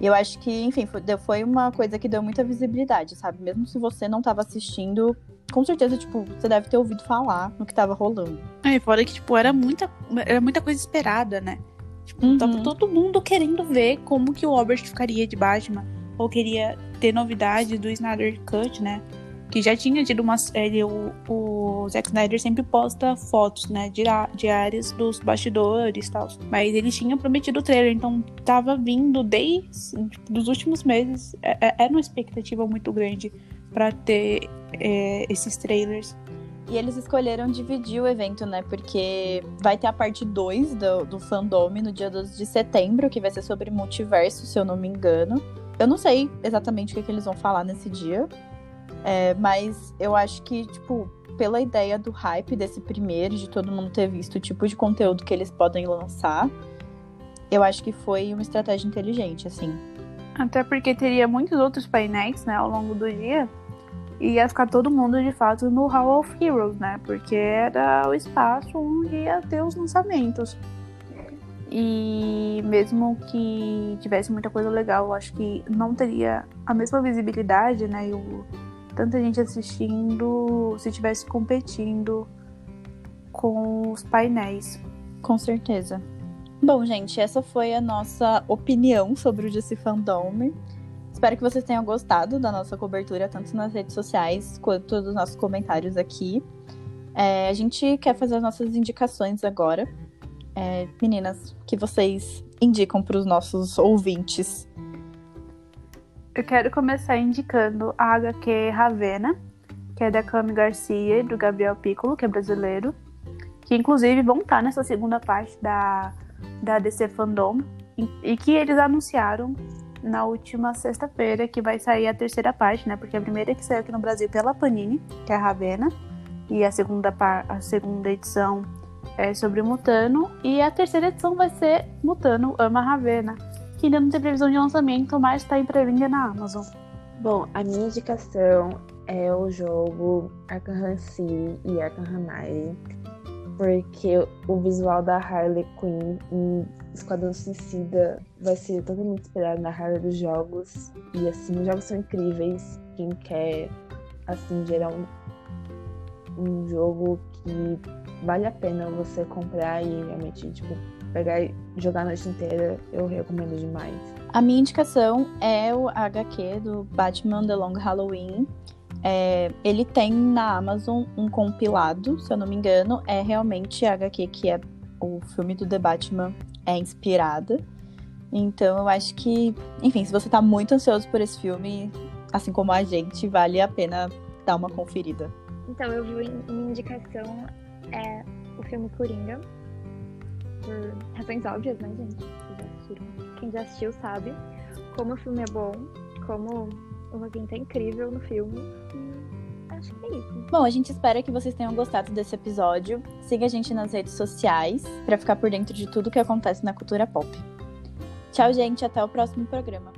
E eu acho que, enfim, foi, uma coisa que deu muita visibilidade, sabe? Mesmo se você não tava assistindo, com certeza, tipo, você deve ter ouvido falar no que tava rolando. É, fora que, tipo, era muita, era muita coisa esperada, né? Tipo, Uhum. tava todo mundo querendo ver como que o Robert ficaria de Batman. Ou queria ter novidade do Snyder Cut, né? Que já tinha tido uma série, o, o Zack Snyder sempre posta fotos, né, diá- diárias dos bastidores e tal. Mas ele tinha prometido o trailer, então tava vindo desde dos últimos meses. É- é- Era uma expectativa muito grande pra ter é, esses trailers. E eles escolheram dividir o evento, né? Porque vai ter a parte 2 do, do fandom no dia 12 de setembro, que vai ser sobre multiverso, se eu não me engano. Eu não sei exatamente o que, que eles vão falar nesse dia. é, mas eu acho que, tipo, pela ideia do hype desse primeiro, de todo mundo ter visto o tipo de conteúdo que eles podem lançar, eu acho que foi uma estratégia inteligente, assim. Até porque teria muitos outros painéis, né, ao longo do dia. E ia ficar todo mundo, de fato, no Hall of Heroes, né? Porque era o espaço onde ia ter os lançamentos. E mesmo que tivesse muita coisa legal, eu acho que não teria a mesma visibilidade, né? E o, tanta gente assistindo se tivesse competindo com os painéis. Com certeza. Bom, gente, essa foi a nossa opinião sobre o DC Fandom. Espero que vocês tenham gostado da nossa cobertura, tanto nas redes sociais quanto dos nossos comentários aqui. É, a gente quer fazer as nossas indicações agora. É, meninas, que vocês indicam para os nossos ouvintes? Eu quero começar indicando a HQ Ravena, que é da Cami Garcia e do Gabriel Piccolo, que é brasileiro, que inclusive vão estar nessa segunda parte da, da DC Fandom, e, e que eles anunciaram na última sexta-feira que vai sair a terceira parte, né? Porque a primeira que saiu aqui no Brasil pela Panini, que é a Ravena, e a segunda, a segunda edição é sobre Mutano, e a terceira edição vai ser Mutano Ama Ravena, que ainda não tem previsão de lançamento, mas está em pré-venda na Amazon. Bom, a minha indicação é o jogo Arkham City e Arkham Knight, porque o visual da Harley Quinn em Esquadrão Suicida vai ser totalmente inspirado na Harley dos jogos. E assim, os jogos são incríveis. Quem quer assim gerar um, um jogo que vale a pena você comprar e realmente tipo pegar e jogar a noite inteira, eu recomendo demais. A minha indicação é o HQ do Batman The Long Halloween. É, ele tem na Amazon um compilado, se eu não me engano, é realmente a HQ que é o filme do The Batman é inspirada. Então eu acho que, enfim, se você tá muito ansioso por esse filme, assim como a gente, vale a pena dar uma conferida. Então eu vou minha indicação é o filme Coringa. Por razões óbvias, né, gente? Quem já assistiu sabe como o filme é bom, como o Joaquim tá incrível no filme. Acho que é isso. Bom, a gente espera que vocês tenham gostado desse episódio. Siga a gente nas redes sociais para ficar por dentro de tudo que acontece na cultura pop. Tchau, gente. Até o próximo programa.